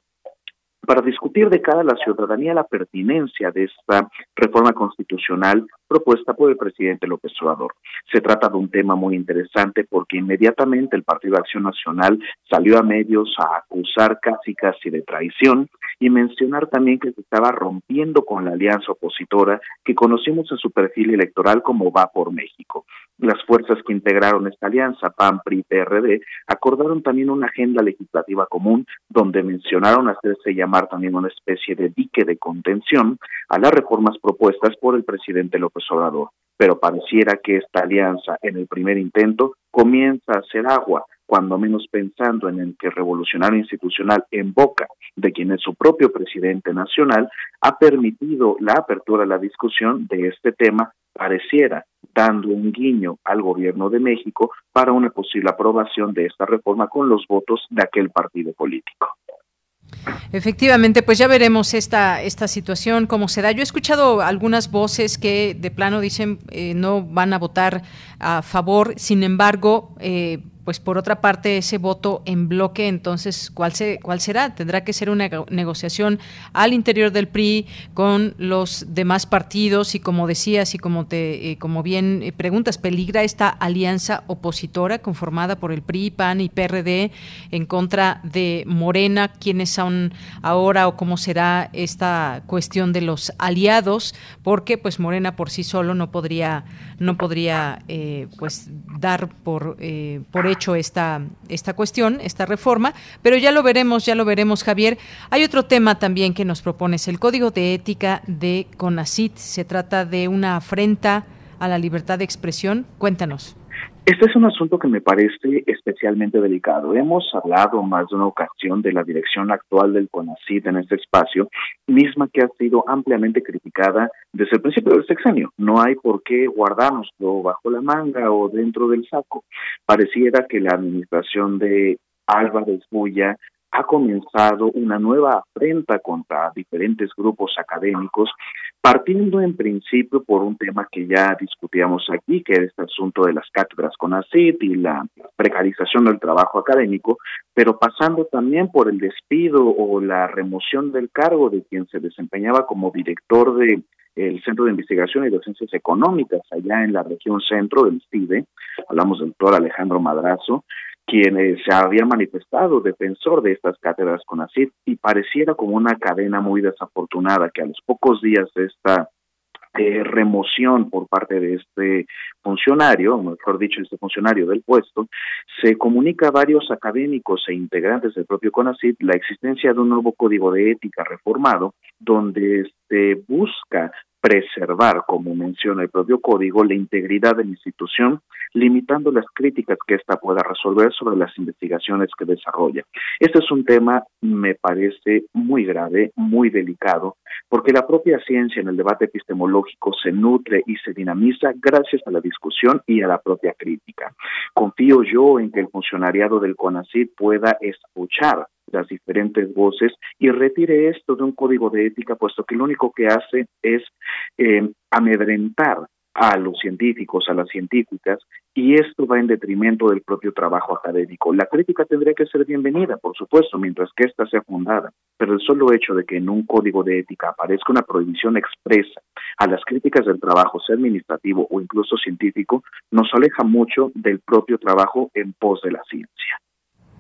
S32: para discutir de cara a la ciudadanía la pertinencia de esta reforma constitucional propuesta por el presidente López Obrador. Se trata de un tema muy interesante porque inmediatamente el Partido Acción Nacional salió a medios a acusar casi casi de traición y mencionar también que se estaba rompiendo con la alianza opositora que conocimos en su perfil electoral como Va por México. Las fuerzas que integraron esta alianza, PAN, PRI, PRD, acordaron también una agenda legislativa común donde mencionaron hacerse llamar también una especie de dique de contención a las reformas propuestas por el presidente López Pero pareciera que esta alianza en el primer intento comienza a hacer agua cuando menos pensando en el que revolucionario institucional en boca de quien es su propio presidente nacional, ha permitido la apertura a la discusión de este tema, pareciera dando un guiño al gobierno de México para una posible aprobación de esta reforma con los votos de aquel partido político.
S1: Efectivamente, pues ya veremos esta, esta situación, cómo se da. Yo he escuchado algunas voces que de plano dicen eh, no van a votar a favor, sin embargo, eh, pues por otra parte ese voto en bloque, entonces, ¿cuál, se, cuál será? Tendrá que ser una negociación al interior del PRI con los demás partidos y como decías y como, te, eh, como bien eh, preguntas, ¿peligra esta alianza opositora conformada por el PRI, PAN y PRD en contra de Morena? ¿Quiénes son ahora o cómo será esta cuestión de los aliados? Porque pues Morena por sí solo no podría, no podría eh, pues dar por, por hecho esta, esta cuestión, esta reforma, pero ya lo veremos, ya lo veremos, Javier. Hay otro tema también que nos propones, el Código de Ética de CONACIT. Se trata de una afrenta a la libertad de expresión. Cuéntanos.
S32: Este es un asunto que me parece especialmente delicado. Hemos hablado más de una ocasión de la dirección actual del CONACID en este espacio, misma que ha sido ampliamente criticada desde el principio del sexenio. No hay por qué guardárnoslo bajo la manga o dentro del saco. Pareciera que la administración de Álvarez Bulla ha comenzado una nueva afrenta contra diferentes grupos académicos, partiendo en principio por un tema que ya discutíamos aquí, que es este asunto de las cátedras con ACID y la precarización del trabajo académico, pero pasando también por el despido o la remoción del cargo de quien se desempeñaba como director de Centro de Investigación y Docencias Económicas allá en la región centro del CIDE, hablamos del doctor Alejandro Madrazo, quien se había manifestado defensor de estas cátedras con ACID y pareciera como una cadena muy desafortunada que a los pocos días de esta eh, remoción por parte de este funcionario, mejor dicho, este funcionario del puesto, se comunica a varios académicos e integrantes del propio CONACYT la existencia de un nuevo código de ética reformado donde se busca preservar, como menciona el propio código, la integridad de la institución, limitando las críticas que ésta pueda resolver sobre las investigaciones que desarrolla. Este es un tema, me parece, muy grave, muy delicado, porque la propia ciencia en el debate epistemológico se nutre y se dinamiza gracias a la discusión y a la propia crítica. Confío yo en que el funcionariado del CONACYT pueda escuchar las diferentes voces y retire esto de un código de ética, puesto que lo único que hace es eh, amedrentar a los científicos, a las científicas, y esto va en detrimento del propio trabajo académico. La crítica tendría que ser bienvenida, por supuesto, mientras que ésta sea fundada, pero el solo hecho de que en un código de ética aparezca una prohibición expresa a las críticas del trabajo, sea administrativo o incluso científico, nos aleja mucho del propio trabajo en pos de la ciencia.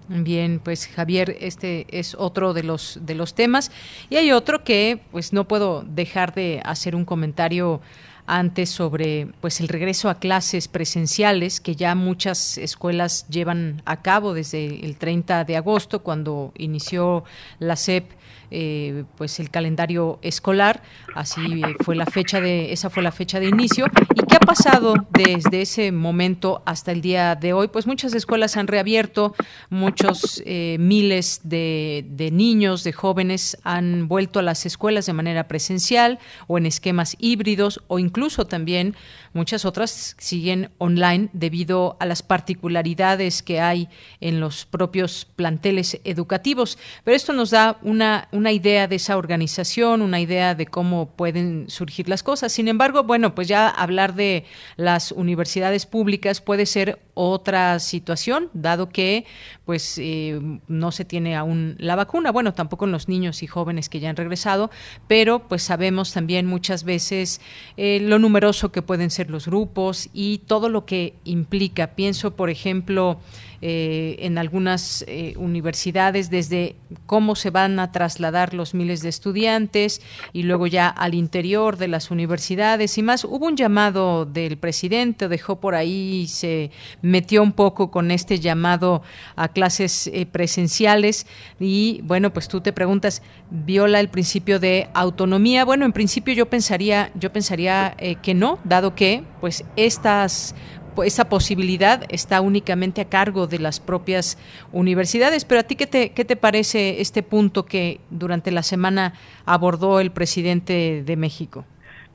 S1: Bien, pues Javier, este es otro de los de los temas. Y hay otro que pues no puedo dejar de hacer un comentario antes sobre pues el regreso a clases presenciales que ya muchas escuelas llevan a cabo desde el 30 de agosto cuando inició la SEP eh, pues el calendario escolar. Así fue la fecha de esa fue la fecha de inicio. Y qué ha pasado desde ese momento hasta el día de hoy pues muchas escuelas han reabierto muchos eh, miles de niños de jóvenes han vuelto a las escuelas de manera presencial o en esquemas híbridos o incluso también muchas otras siguen online debido a las particularidades que hay en los propios planteles educativos pero esto nos da una una idea de esa organización, una idea de cómo pueden surgir las cosas. Sin embargo, bueno, pues ya hablar de las universidades públicas puede ser otra situación, dado que pues eh, no se tiene aún la vacuna. Bueno, tampoco en los niños y jóvenes que ya han regresado, pero pues sabemos también muchas veces eh, lo numeroso que pueden ser los grupos y todo lo que implica. Pienso, por ejemplo, eh, en algunas eh, universidades desde cómo se van a trasladar los miles de estudiantes y luego ya al interior de las universidades y más. Hubo un llamado del presidente, dejó por ahí, se metió un poco con este llamado a clases eh, presenciales y bueno, pues tú te preguntas, ¿viola el principio de autonomía? Bueno, en principio yo pensaría, yo pensaría que no, dado que pues estas esa posibilidad está únicamente a cargo de las propias universidades. Pero a ti, ¿qué te, qué te parece este punto que durante la semana abordó el presidente de México?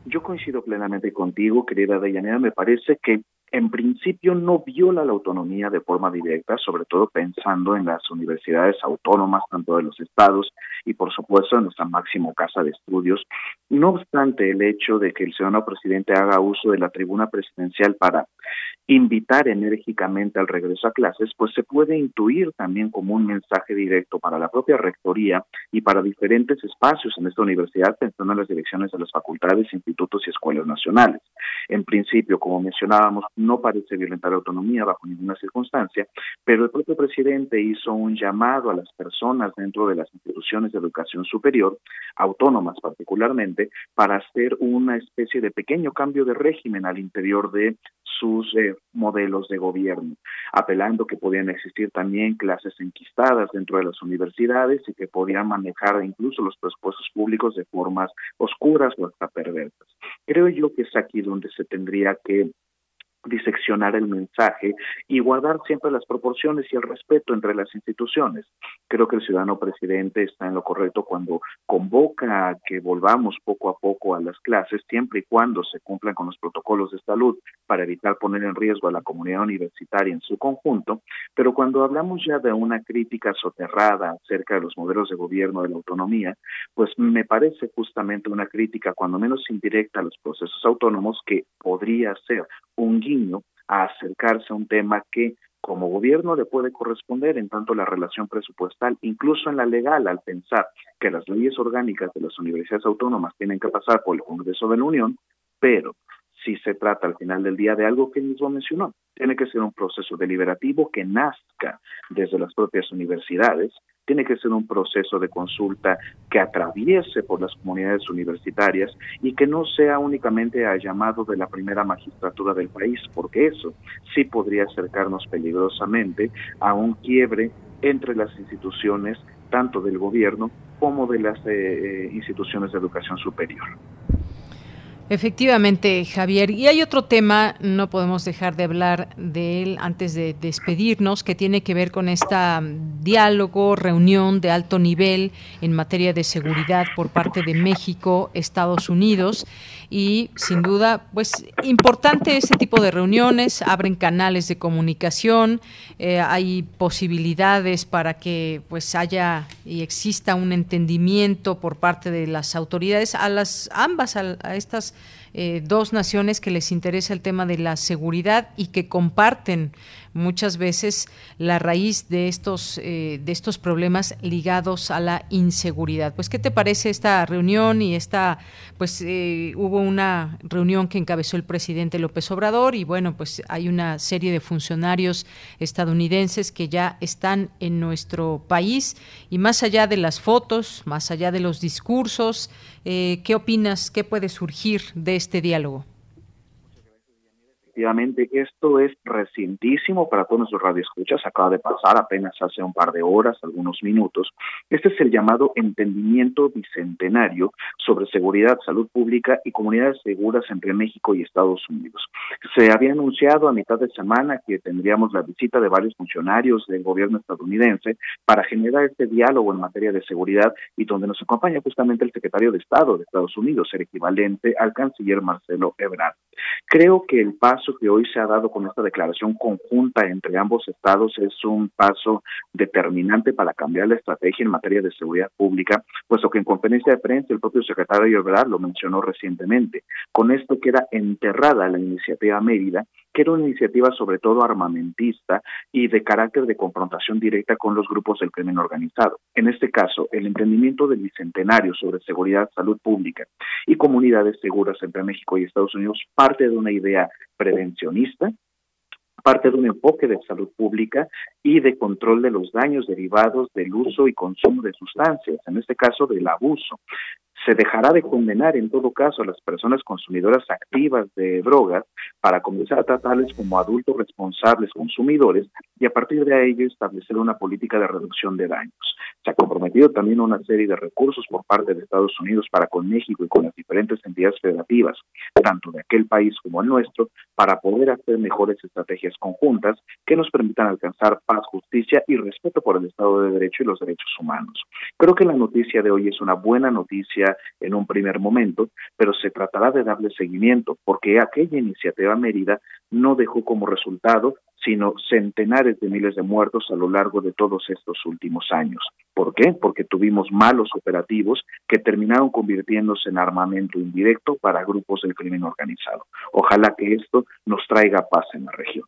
S32: Yo coincido plenamente contigo, querida Deyanira. Me parece que en principio no viola la autonomía de forma directa, sobre todo pensando en las universidades autónomas, tanto de los estados y por supuesto en nuestra máxima casa de estudios. No obstante el hecho de que el ciudadano presidente haga uso de la tribuna presidencial para invitar enérgicamente al regreso a clases, pues se puede intuir también como un mensaje directo para la propia rectoría y para diferentes espacios en esta universidad, pensando en las direcciones de las facultades, institutos y escuelas nacionales. En principio, como mencionábamos, no parece violentar autonomía bajo ninguna circunstancia, pero el propio presidente hizo un llamado a las personas dentro de las instituciones de educación superior, autónomas particularmente, para hacer una especie de pequeño cambio de régimen al interior de sus eh, modelos de gobierno, apelando que podían existir también clases enquistadas dentro de las universidades y que podían manejar incluso los presupuestos públicos de formas oscuras o hasta perversas. Creo yo que es aquí donde se tendría que diseccionar el mensaje y guardar siempre las proporciones y el respeto entre las instituciones. Creo que el ciudadano presidente está en lo correcto cuando convoca a que volvamos poco a poco a las clases, siempre y cuando se cumplan con los protocolos de salud para evitar poner en riesgo a la comunidad universitaria en su conjunto, pero cuando hablamos ya de una crítica soterrada acerca de los modelos de gobierno de la autonomía, pues me parece justamente una crítica cuando menos indirecta a los procesos autónomos que podría ser un a acercarse a un tema que como gobierno le puede corresponder en tanto la relación presupuestal, incluso en la legal, al pensar que las leyes orgánicas de las universidades autónomas tienen que pasar por el Congreso de la Unión, pero si se trata al final del día de algo que mismo mencionó. Tiene que ser un proceso deliberativo que nazca desde las propias universidades, tiene que ser un proceso de consulta que atraviese por las comunidades universitarias y que no sea únicamente a llamado de la primera magistratura del país, porque eso sí podría acercarnos peligrosamente a un quiebre entre las instituciones, tanto del gobierno como de las eh, eh, instituciones de educación superior.
S1: Efectivamente, Javier. Y hay otro tema, no podemos dejar de hablar de él antes de despedirnos, que tiene que ver con esta mm, diálogo, reunión de alto nivel en materia de seguridad por parte de México, Estados Unidos y sin duda, pues importante este tipo de reuniones, abren canales de comunicación, eh, hay posibilidades para que pues haya y exista un entendimiento por parte de las autoridades a las ambas a, a estas eh, dos naciones que les interesa el tema de la seguridad y que comparten muchas veces la raíz de estos, eh, de estos problemas ligados a la inseguridad. Pues, ¿qué te parece esta reunión y esta, pues, eh, hubo una reunión que encabezó el presidente López Obrador y bueno, pues hay una serie de funcionarios estadounidenses que ya están en nuestro país y más allá de las fotos, más allá de los discursos, eh, ¿qué opinas? ¿Qué puede surgir de este diálogo?
S32: Efectivamente esto es recientísimo para todos nuestros radioescuchas, acaba de pasar apenas hace un par de horas, algunos minutos. Este es el llamado entendimiento bicentenario sobre seguridad, salud pública y comunidades seguras entre México y Estados Unidos. Se había anunciado a mitad de semana que tendríamos la visita de varios funcionarios del gobierno estadounidense para generar este diálogo en materia de seguridad y donde nos acompaña justamente el secretario de Estado de Estados Unidos, el equivalente al canciller Marcelo Ebrard. Creo que el paso paso que hoy se ha dado con esta declaración conjunta entre ambos estados es un paso determinante para cambiar la estrategia en materia de seguridad pública, puesto que en conferencia de prensa el propio secretario Ebrard lo mencionó recientemente. Con esto queda enterrada la iniciativa Mérida, que era una iniciativa sobre todo armamentista y de carácter de confrontación directa con los grupos del crimen organizado. En este caso, el entendimiento del bicentenario sobre seguridad, salud pública y comunidades seguras entre México y Estados Unidos parte de una idea prevencionista, parte de un enfoque de salud pública y de control de los daños derivados del uso y consumo de sustancias, en este caso del abuso. Se dejará de condenar en todo caso a las personas consumidoras activas de drogas para comenzar a tratarles como adultos responsables consumidores y a partir de ello establecer una política de reducción de daños. Se ha comprometido también una serie de recursos por parte de Estados Unidos para con México y con las diferentes entidades federativas, tanto de aquel país como el nuestro, para poder hacer mejores estrategias conjuntas que nos permitan alcanzar paz, justicia y respeto por el Estado de Derecho y los derechos humanos. Creo que la noticia de hoy es una buena noticia en un primer momento, pero se tratará de darle seguimiento porque aquella iniciativa Mérida no dejó como resultado sino centenares de miles de muertos a lo largo de todos estos últimos años. ¿Por qué? Porque tuvimos malos operativos que terminaron convirtiéndose en armamento indirecto para grupos del crimen organizado. Ojalá que esto nos traiga paz en la región.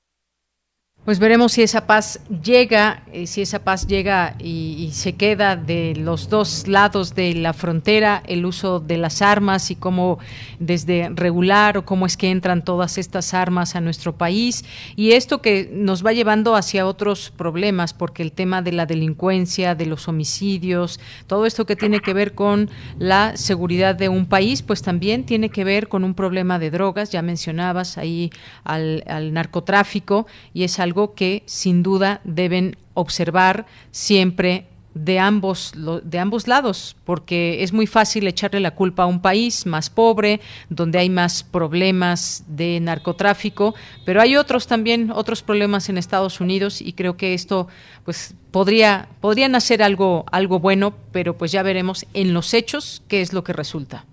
S1: Pues veremos si esa paz llega, eh, si esa paz llega y, se queda de los dos lados de la frontera, el uso de las armas y cómo desde regular o cómo es que entran todas estas armas a nuestro país. Y esto que nos va llevando hacia otros problemas, porque el tema de la delincuencia, de los homicidios, todo esto que tiene que ver con la seguridad de un país, pues también tiene que ver con un problema de drogas, ya mencionabas ahí al, al narcotráfico y es algo que sin duda deben observar siempre de ambos de ambos lados, porque es muy fácil echarle la culpa a un país más pobre, donde hay más problemas de narcotráfico, pero hay otros también otros problemas en Estados Unidos y creo que esto pues podría podrían hacer algo algo bueno, pero pues ya veremos en los hechos qué es lo que resulta.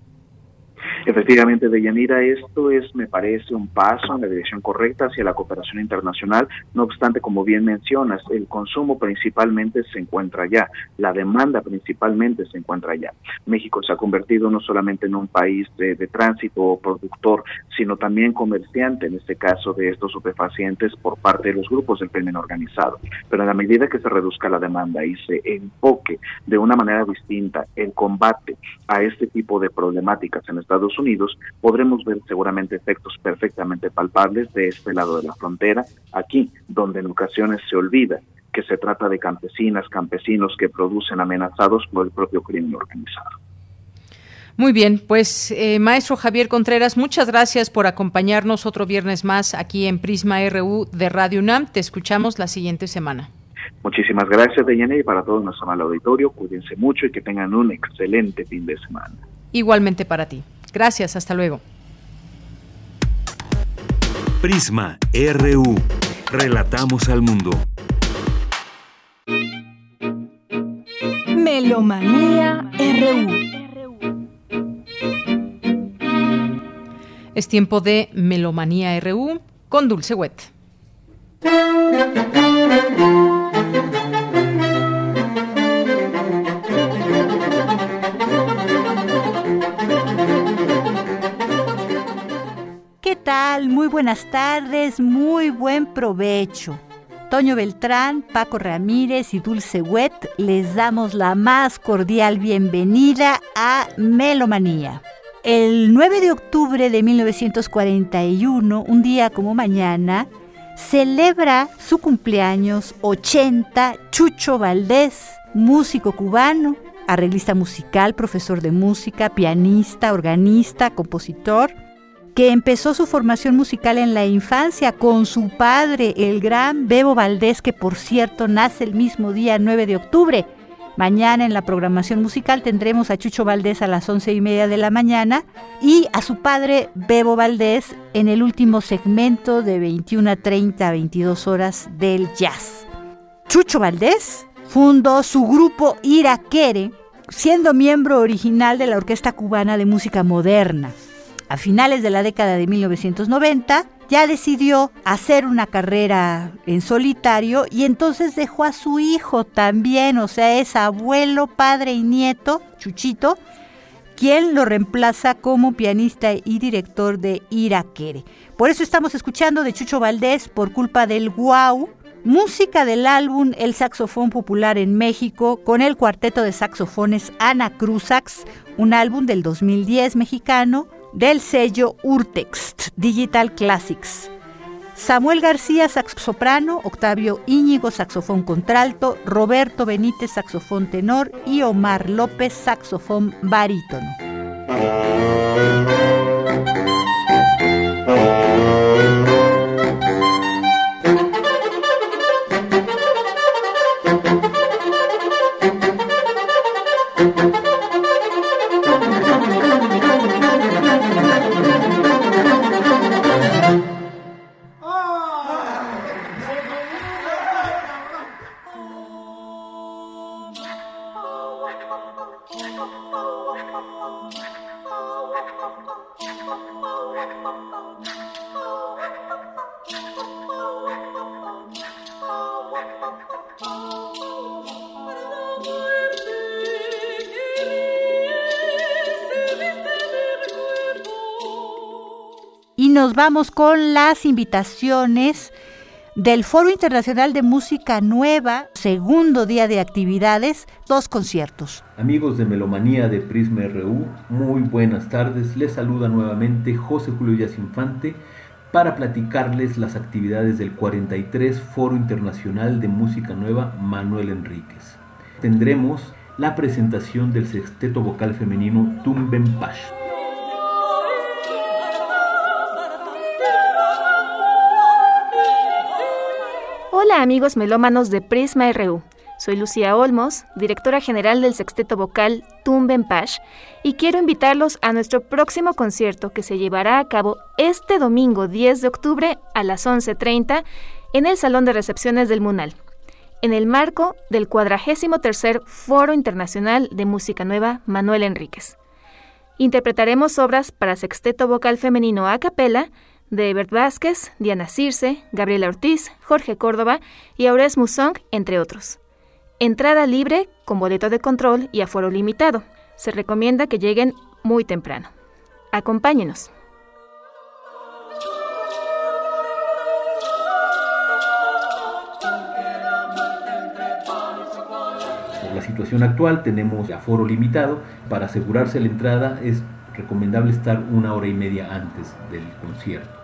S32: Efectivamente, Deyanira, esto es, me parece, un paso en la dirección correcta hacia la cooperación internacional. No obstante, como bien mencionas, el consumo principalmente se encuentra allá, la demanda principalmente se encuentra allá. México se ha convertido no solamente en un país de, tránsito o productor, sino también comerciante, en este caso, de estos superfacientes por parte de los grupos del crimen organizado. Pero en la medida que se reduzca la demanda y se enfoque de una manera distinta el combate a este tipo de problemáticas en Estados Unidos, podremos ver seguramente efectos perfectamente palpables de este lado de la frontera, aquí donde en ocasiones se olvida que se trata de campesinas, campesinos que producen amenazados por el propio crimen organizado.
S1: Muy bien, pues eh, maestro Javier Contreras, muchas gracias por acompañarnos otro viernes más aquí en Prisma RU de Radio UNAM. Te escuchamos la siguiente semana.
S32: Muchísimas gracias, Deyanne, y para todo nuestro mal auditorio, cuídense mucho y que tengan un excelente fin de semana.
S1: Igualmente para ti. Gracias, hasta luego.
S5: Prisma RU. Relatamos al mundo.
S3: Melomanía RU.
S1: Es tiempo de Melomanía RU con Dulce Wet.
S33: Muy buenas tardes, muy buen provecho. Toño Beltrán, Paco Ramírez y Dulce Wet les damos la más cordial bienvenida a Melomanía. El 9 de octubre de 1941, un día como mañana, celebra su cumpleaños 80 Chucho Valdés, músico cubano, arreglista musical, profesor de música, pianista, organista, compositor que empezó su formación musical en la infancia con su padre, el gran Bebo Valdés, que por cierto nace el mismo día 9 de octubre. Mañana en la programación musical tendremos a Chucho Valdés a las once y media de la mañana y a su padre Bebo Valdés en el último segmento de 21 a 30 a 22 horas del jazz. Chucho Valdés fundó su grupo Iraquere, siendo miembro original de la Orquesta Cubana de Música Moderna. A finales de la década de 1990, ya decidió hacer una carrera en solitario y entonces dejó a su hijo también, o sea, es abuelo, padre y nieto, Chuchito, quien lo reemplaza como pianista y director de Iraquere. Por eso estamos escuchando de Chucho Valdés por culpa del Guau, música del álbum El Saxofón Popular en México con el cuarteto de saxofones Ana Cruzax, un álbum del 2010 mexicano del sello Urtext Digital Classics. Samuel García, saxoprano, Octavio Íñigo, saxofón contralto, Roberto Benítez, saxofón tenor y Omar López, saxofón barítono. Nos vamos con las invitaciones del Foro Internacional de Música Nueva, segundo día de actividades, dos conciertos.
S34: Amigos de Melomanía de Prisma RU, muy buenas tardes. Les saluda nuevamente José Julio Yacinfante para platicarles las actividades del 43 Foro Internacional de Música Nueva Manuel Enríquez. Tendremos la presentación del sexteto vocal femenino Tumben Pash
S35: Hola amigos melómanos de Prisma RU. Soy Lucía Olmos, directora general del sexteto vocal Tumben Pash, y quiero invitarlos a nuestro próximo concierto que se llevará a cabo este domingo 10 de octubre a las 11.30 en el Salón de Recepciones del Munal, en el marco del 43 Foro Internacional de Música Nueva Manuel Enríquez. Interpretaremos obras para sexteto vocal femenino a capela, de Ebert Vázquez, Diana Circe, Gabriela Ortiz, Jorge Córdoba y Aures Musong, entre otros. Entrada libre, con boleto de control y aforo limitado. Se recomienda que lleguen muy temprano. Acompáñenos.
S34: La situación actual tenemos aforo limitado. Para asegurarse la entrada es recomendable estar una hora y media antes del concierto.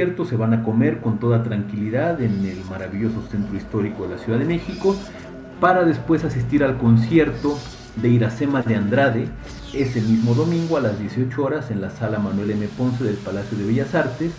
S34: Se van a comer con toda tranquilidad en el maravilloso centro histórico de la Ciudad de México para después asistir al concierto de Iracema de Andrade ese mismo domingo a las 18 horas en la sala Manuel M. Ponce del Palacio de Bellas Artes.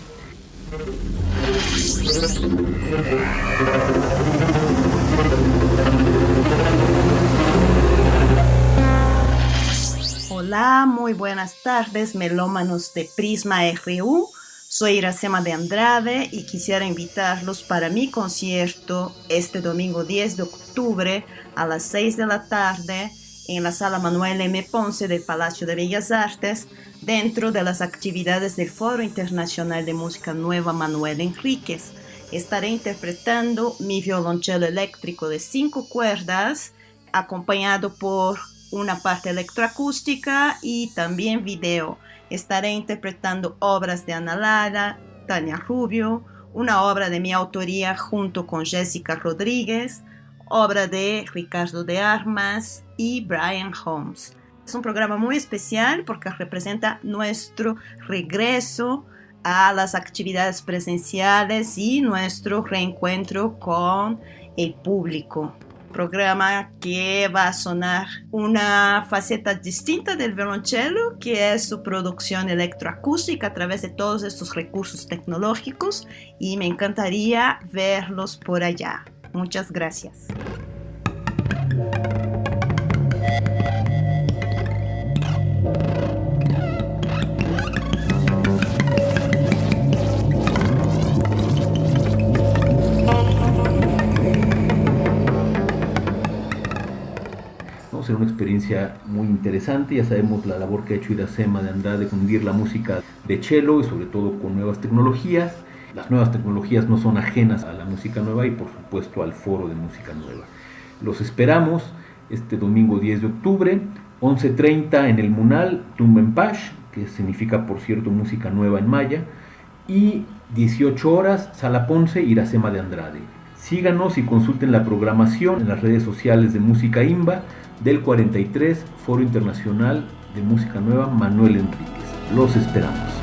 S36: Hola, muy buenas tardes, melómanos de Prisma RU. Soy Iracema de Andrade y quisiera invitarlos para mi concierto este domingo 10 de octubre a las 6 de la tarde en la sala Manuel M. Ponce del Palacio de Bellas Artes, dentro de las actividades del Foro Internacional de Música Nueva Manuel Enríquez. Estaré interpretando mi violonchelo eléctrico de cinco cuerdas, acompañado por una parte electroacústica y también video. Estaré interpretando obras de Ana Lara, Tania Rubio, una obra de mi autoría junto con Jessica Rodríguez, obra de Ricardo de Armas y Brian Holmes. Es un programa muy especial porque representa nuestro regreso a las actividades presenciales y nuestro reencuentro con el público programa que va a sonar una faceta distinta del violonchelo, que es su producción electroacústica a través de todos estos recursos tecnológicos y me encantaría verlos por allá. Muchas gracias.
S5: Ser una experiencia muy interesante. Ya sabemos la labor que ha hecho Iracema de Andrade de fundir la música de cello y sobre todo con nuevas tecnologías. Las nuevas tecnologías no son ajenas a la música nueva y por supuesto al foro de música nueva. Los esperamos este domingo 10 de octubre, 11.30 en el Munal, Tumbenpash, que significa por cierto música nueva en maya, y 18 horas, Sala Ponce, Iracema de Andrade. Síganos y consulten la programación en las redes sociales de Música Imba del 43 Foro Internacional de Música Nueva Manuel Enríquez. Los esperamos.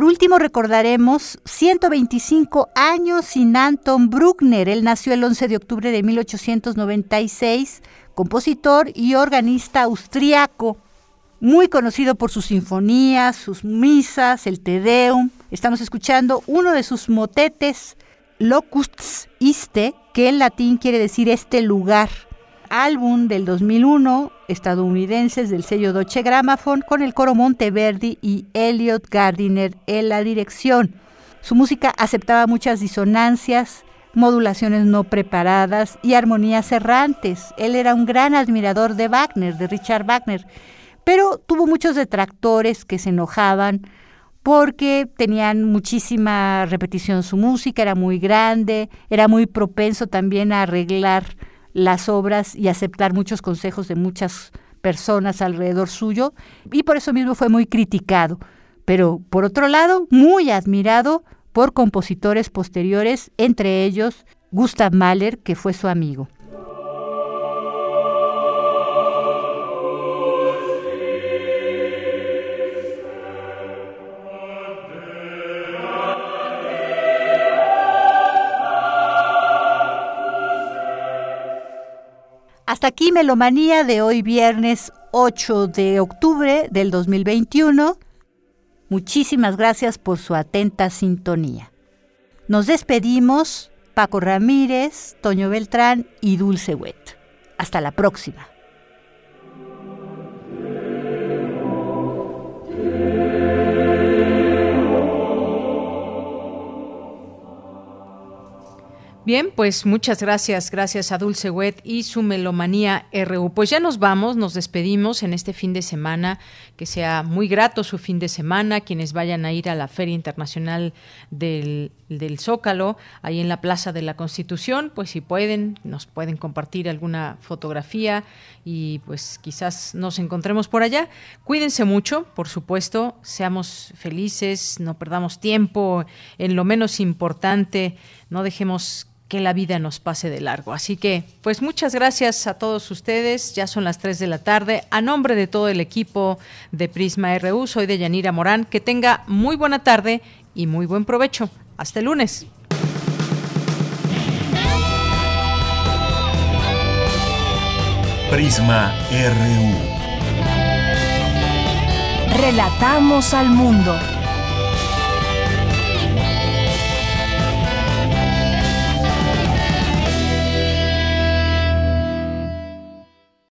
S33: Por último, recordaremos 125 años sin Anton Bruckner. Él nació el 11 de octubre de 1896, compositor y organista austriaco, muy conocido por sus sinfonías, sus misas, el Te Deum. Estamos escuchando uno de sus motetes, Locus Iste, que en latín quiere decir este lugar álbum del 2001 estadounidenses del sello Deutsche Grammophon con el coro Monteverdi y Elliot Gardiner en la dirección. Su música aceptaba muchas disonancias, modulaciones no preparadas y armonías errantes. Él era un gran admirador de Wagner, de Richard Wagner, pero tuvo muchos detractores que se enojaban porque tenían muchísima repetición su música, era muy grande, era muy propenso también a arreglar las obras y aceptar muchos consejos de muchas personas alrededor suyo y por eso mismo fue muy criticado, pero por otro lado muy admirado por compositores posteriores, entre ellos Gustav Mahler, que fue su amigo. Hasta aquí Melomanía de hoy viernes 8 de octubre del 2021. Muchísimas gracias por su atenta sintonía. Nos despedimos Paco Ramírez, Toño Beltrán y Dulce Wet. Hasta la próxima.
S1: Bien, pues muchas gracias, gracias a Dulce Wet y su Melomanía RU. Pues ya nos vamos, nos despedimos en este fin de semana, que sea muy grato su fin de semana, quienes vayan a ir a la Feria Internacional del, del Zócalo, ahí en la Plaza de la Constitución, pues si pueden, nos pueden compartir alguna fotografía y pues quizás nos encontremos por allá. Cuídense mucho, por supuesto, seamos felices, no perdamos tiempo en lo menos importante, no dejemos que la vida nos pase de largo. Así que, pues muchas gracias a todos ustedes. Ya son las 3 de la tarde. A nombre de todo el equipo de Prisma RU, soy de Yanira Morán. Que tenga muy buena tarde y muy buen provecho. Hasta el lunes.
S37: Prisma RU.
S3: Relatamos al mundo.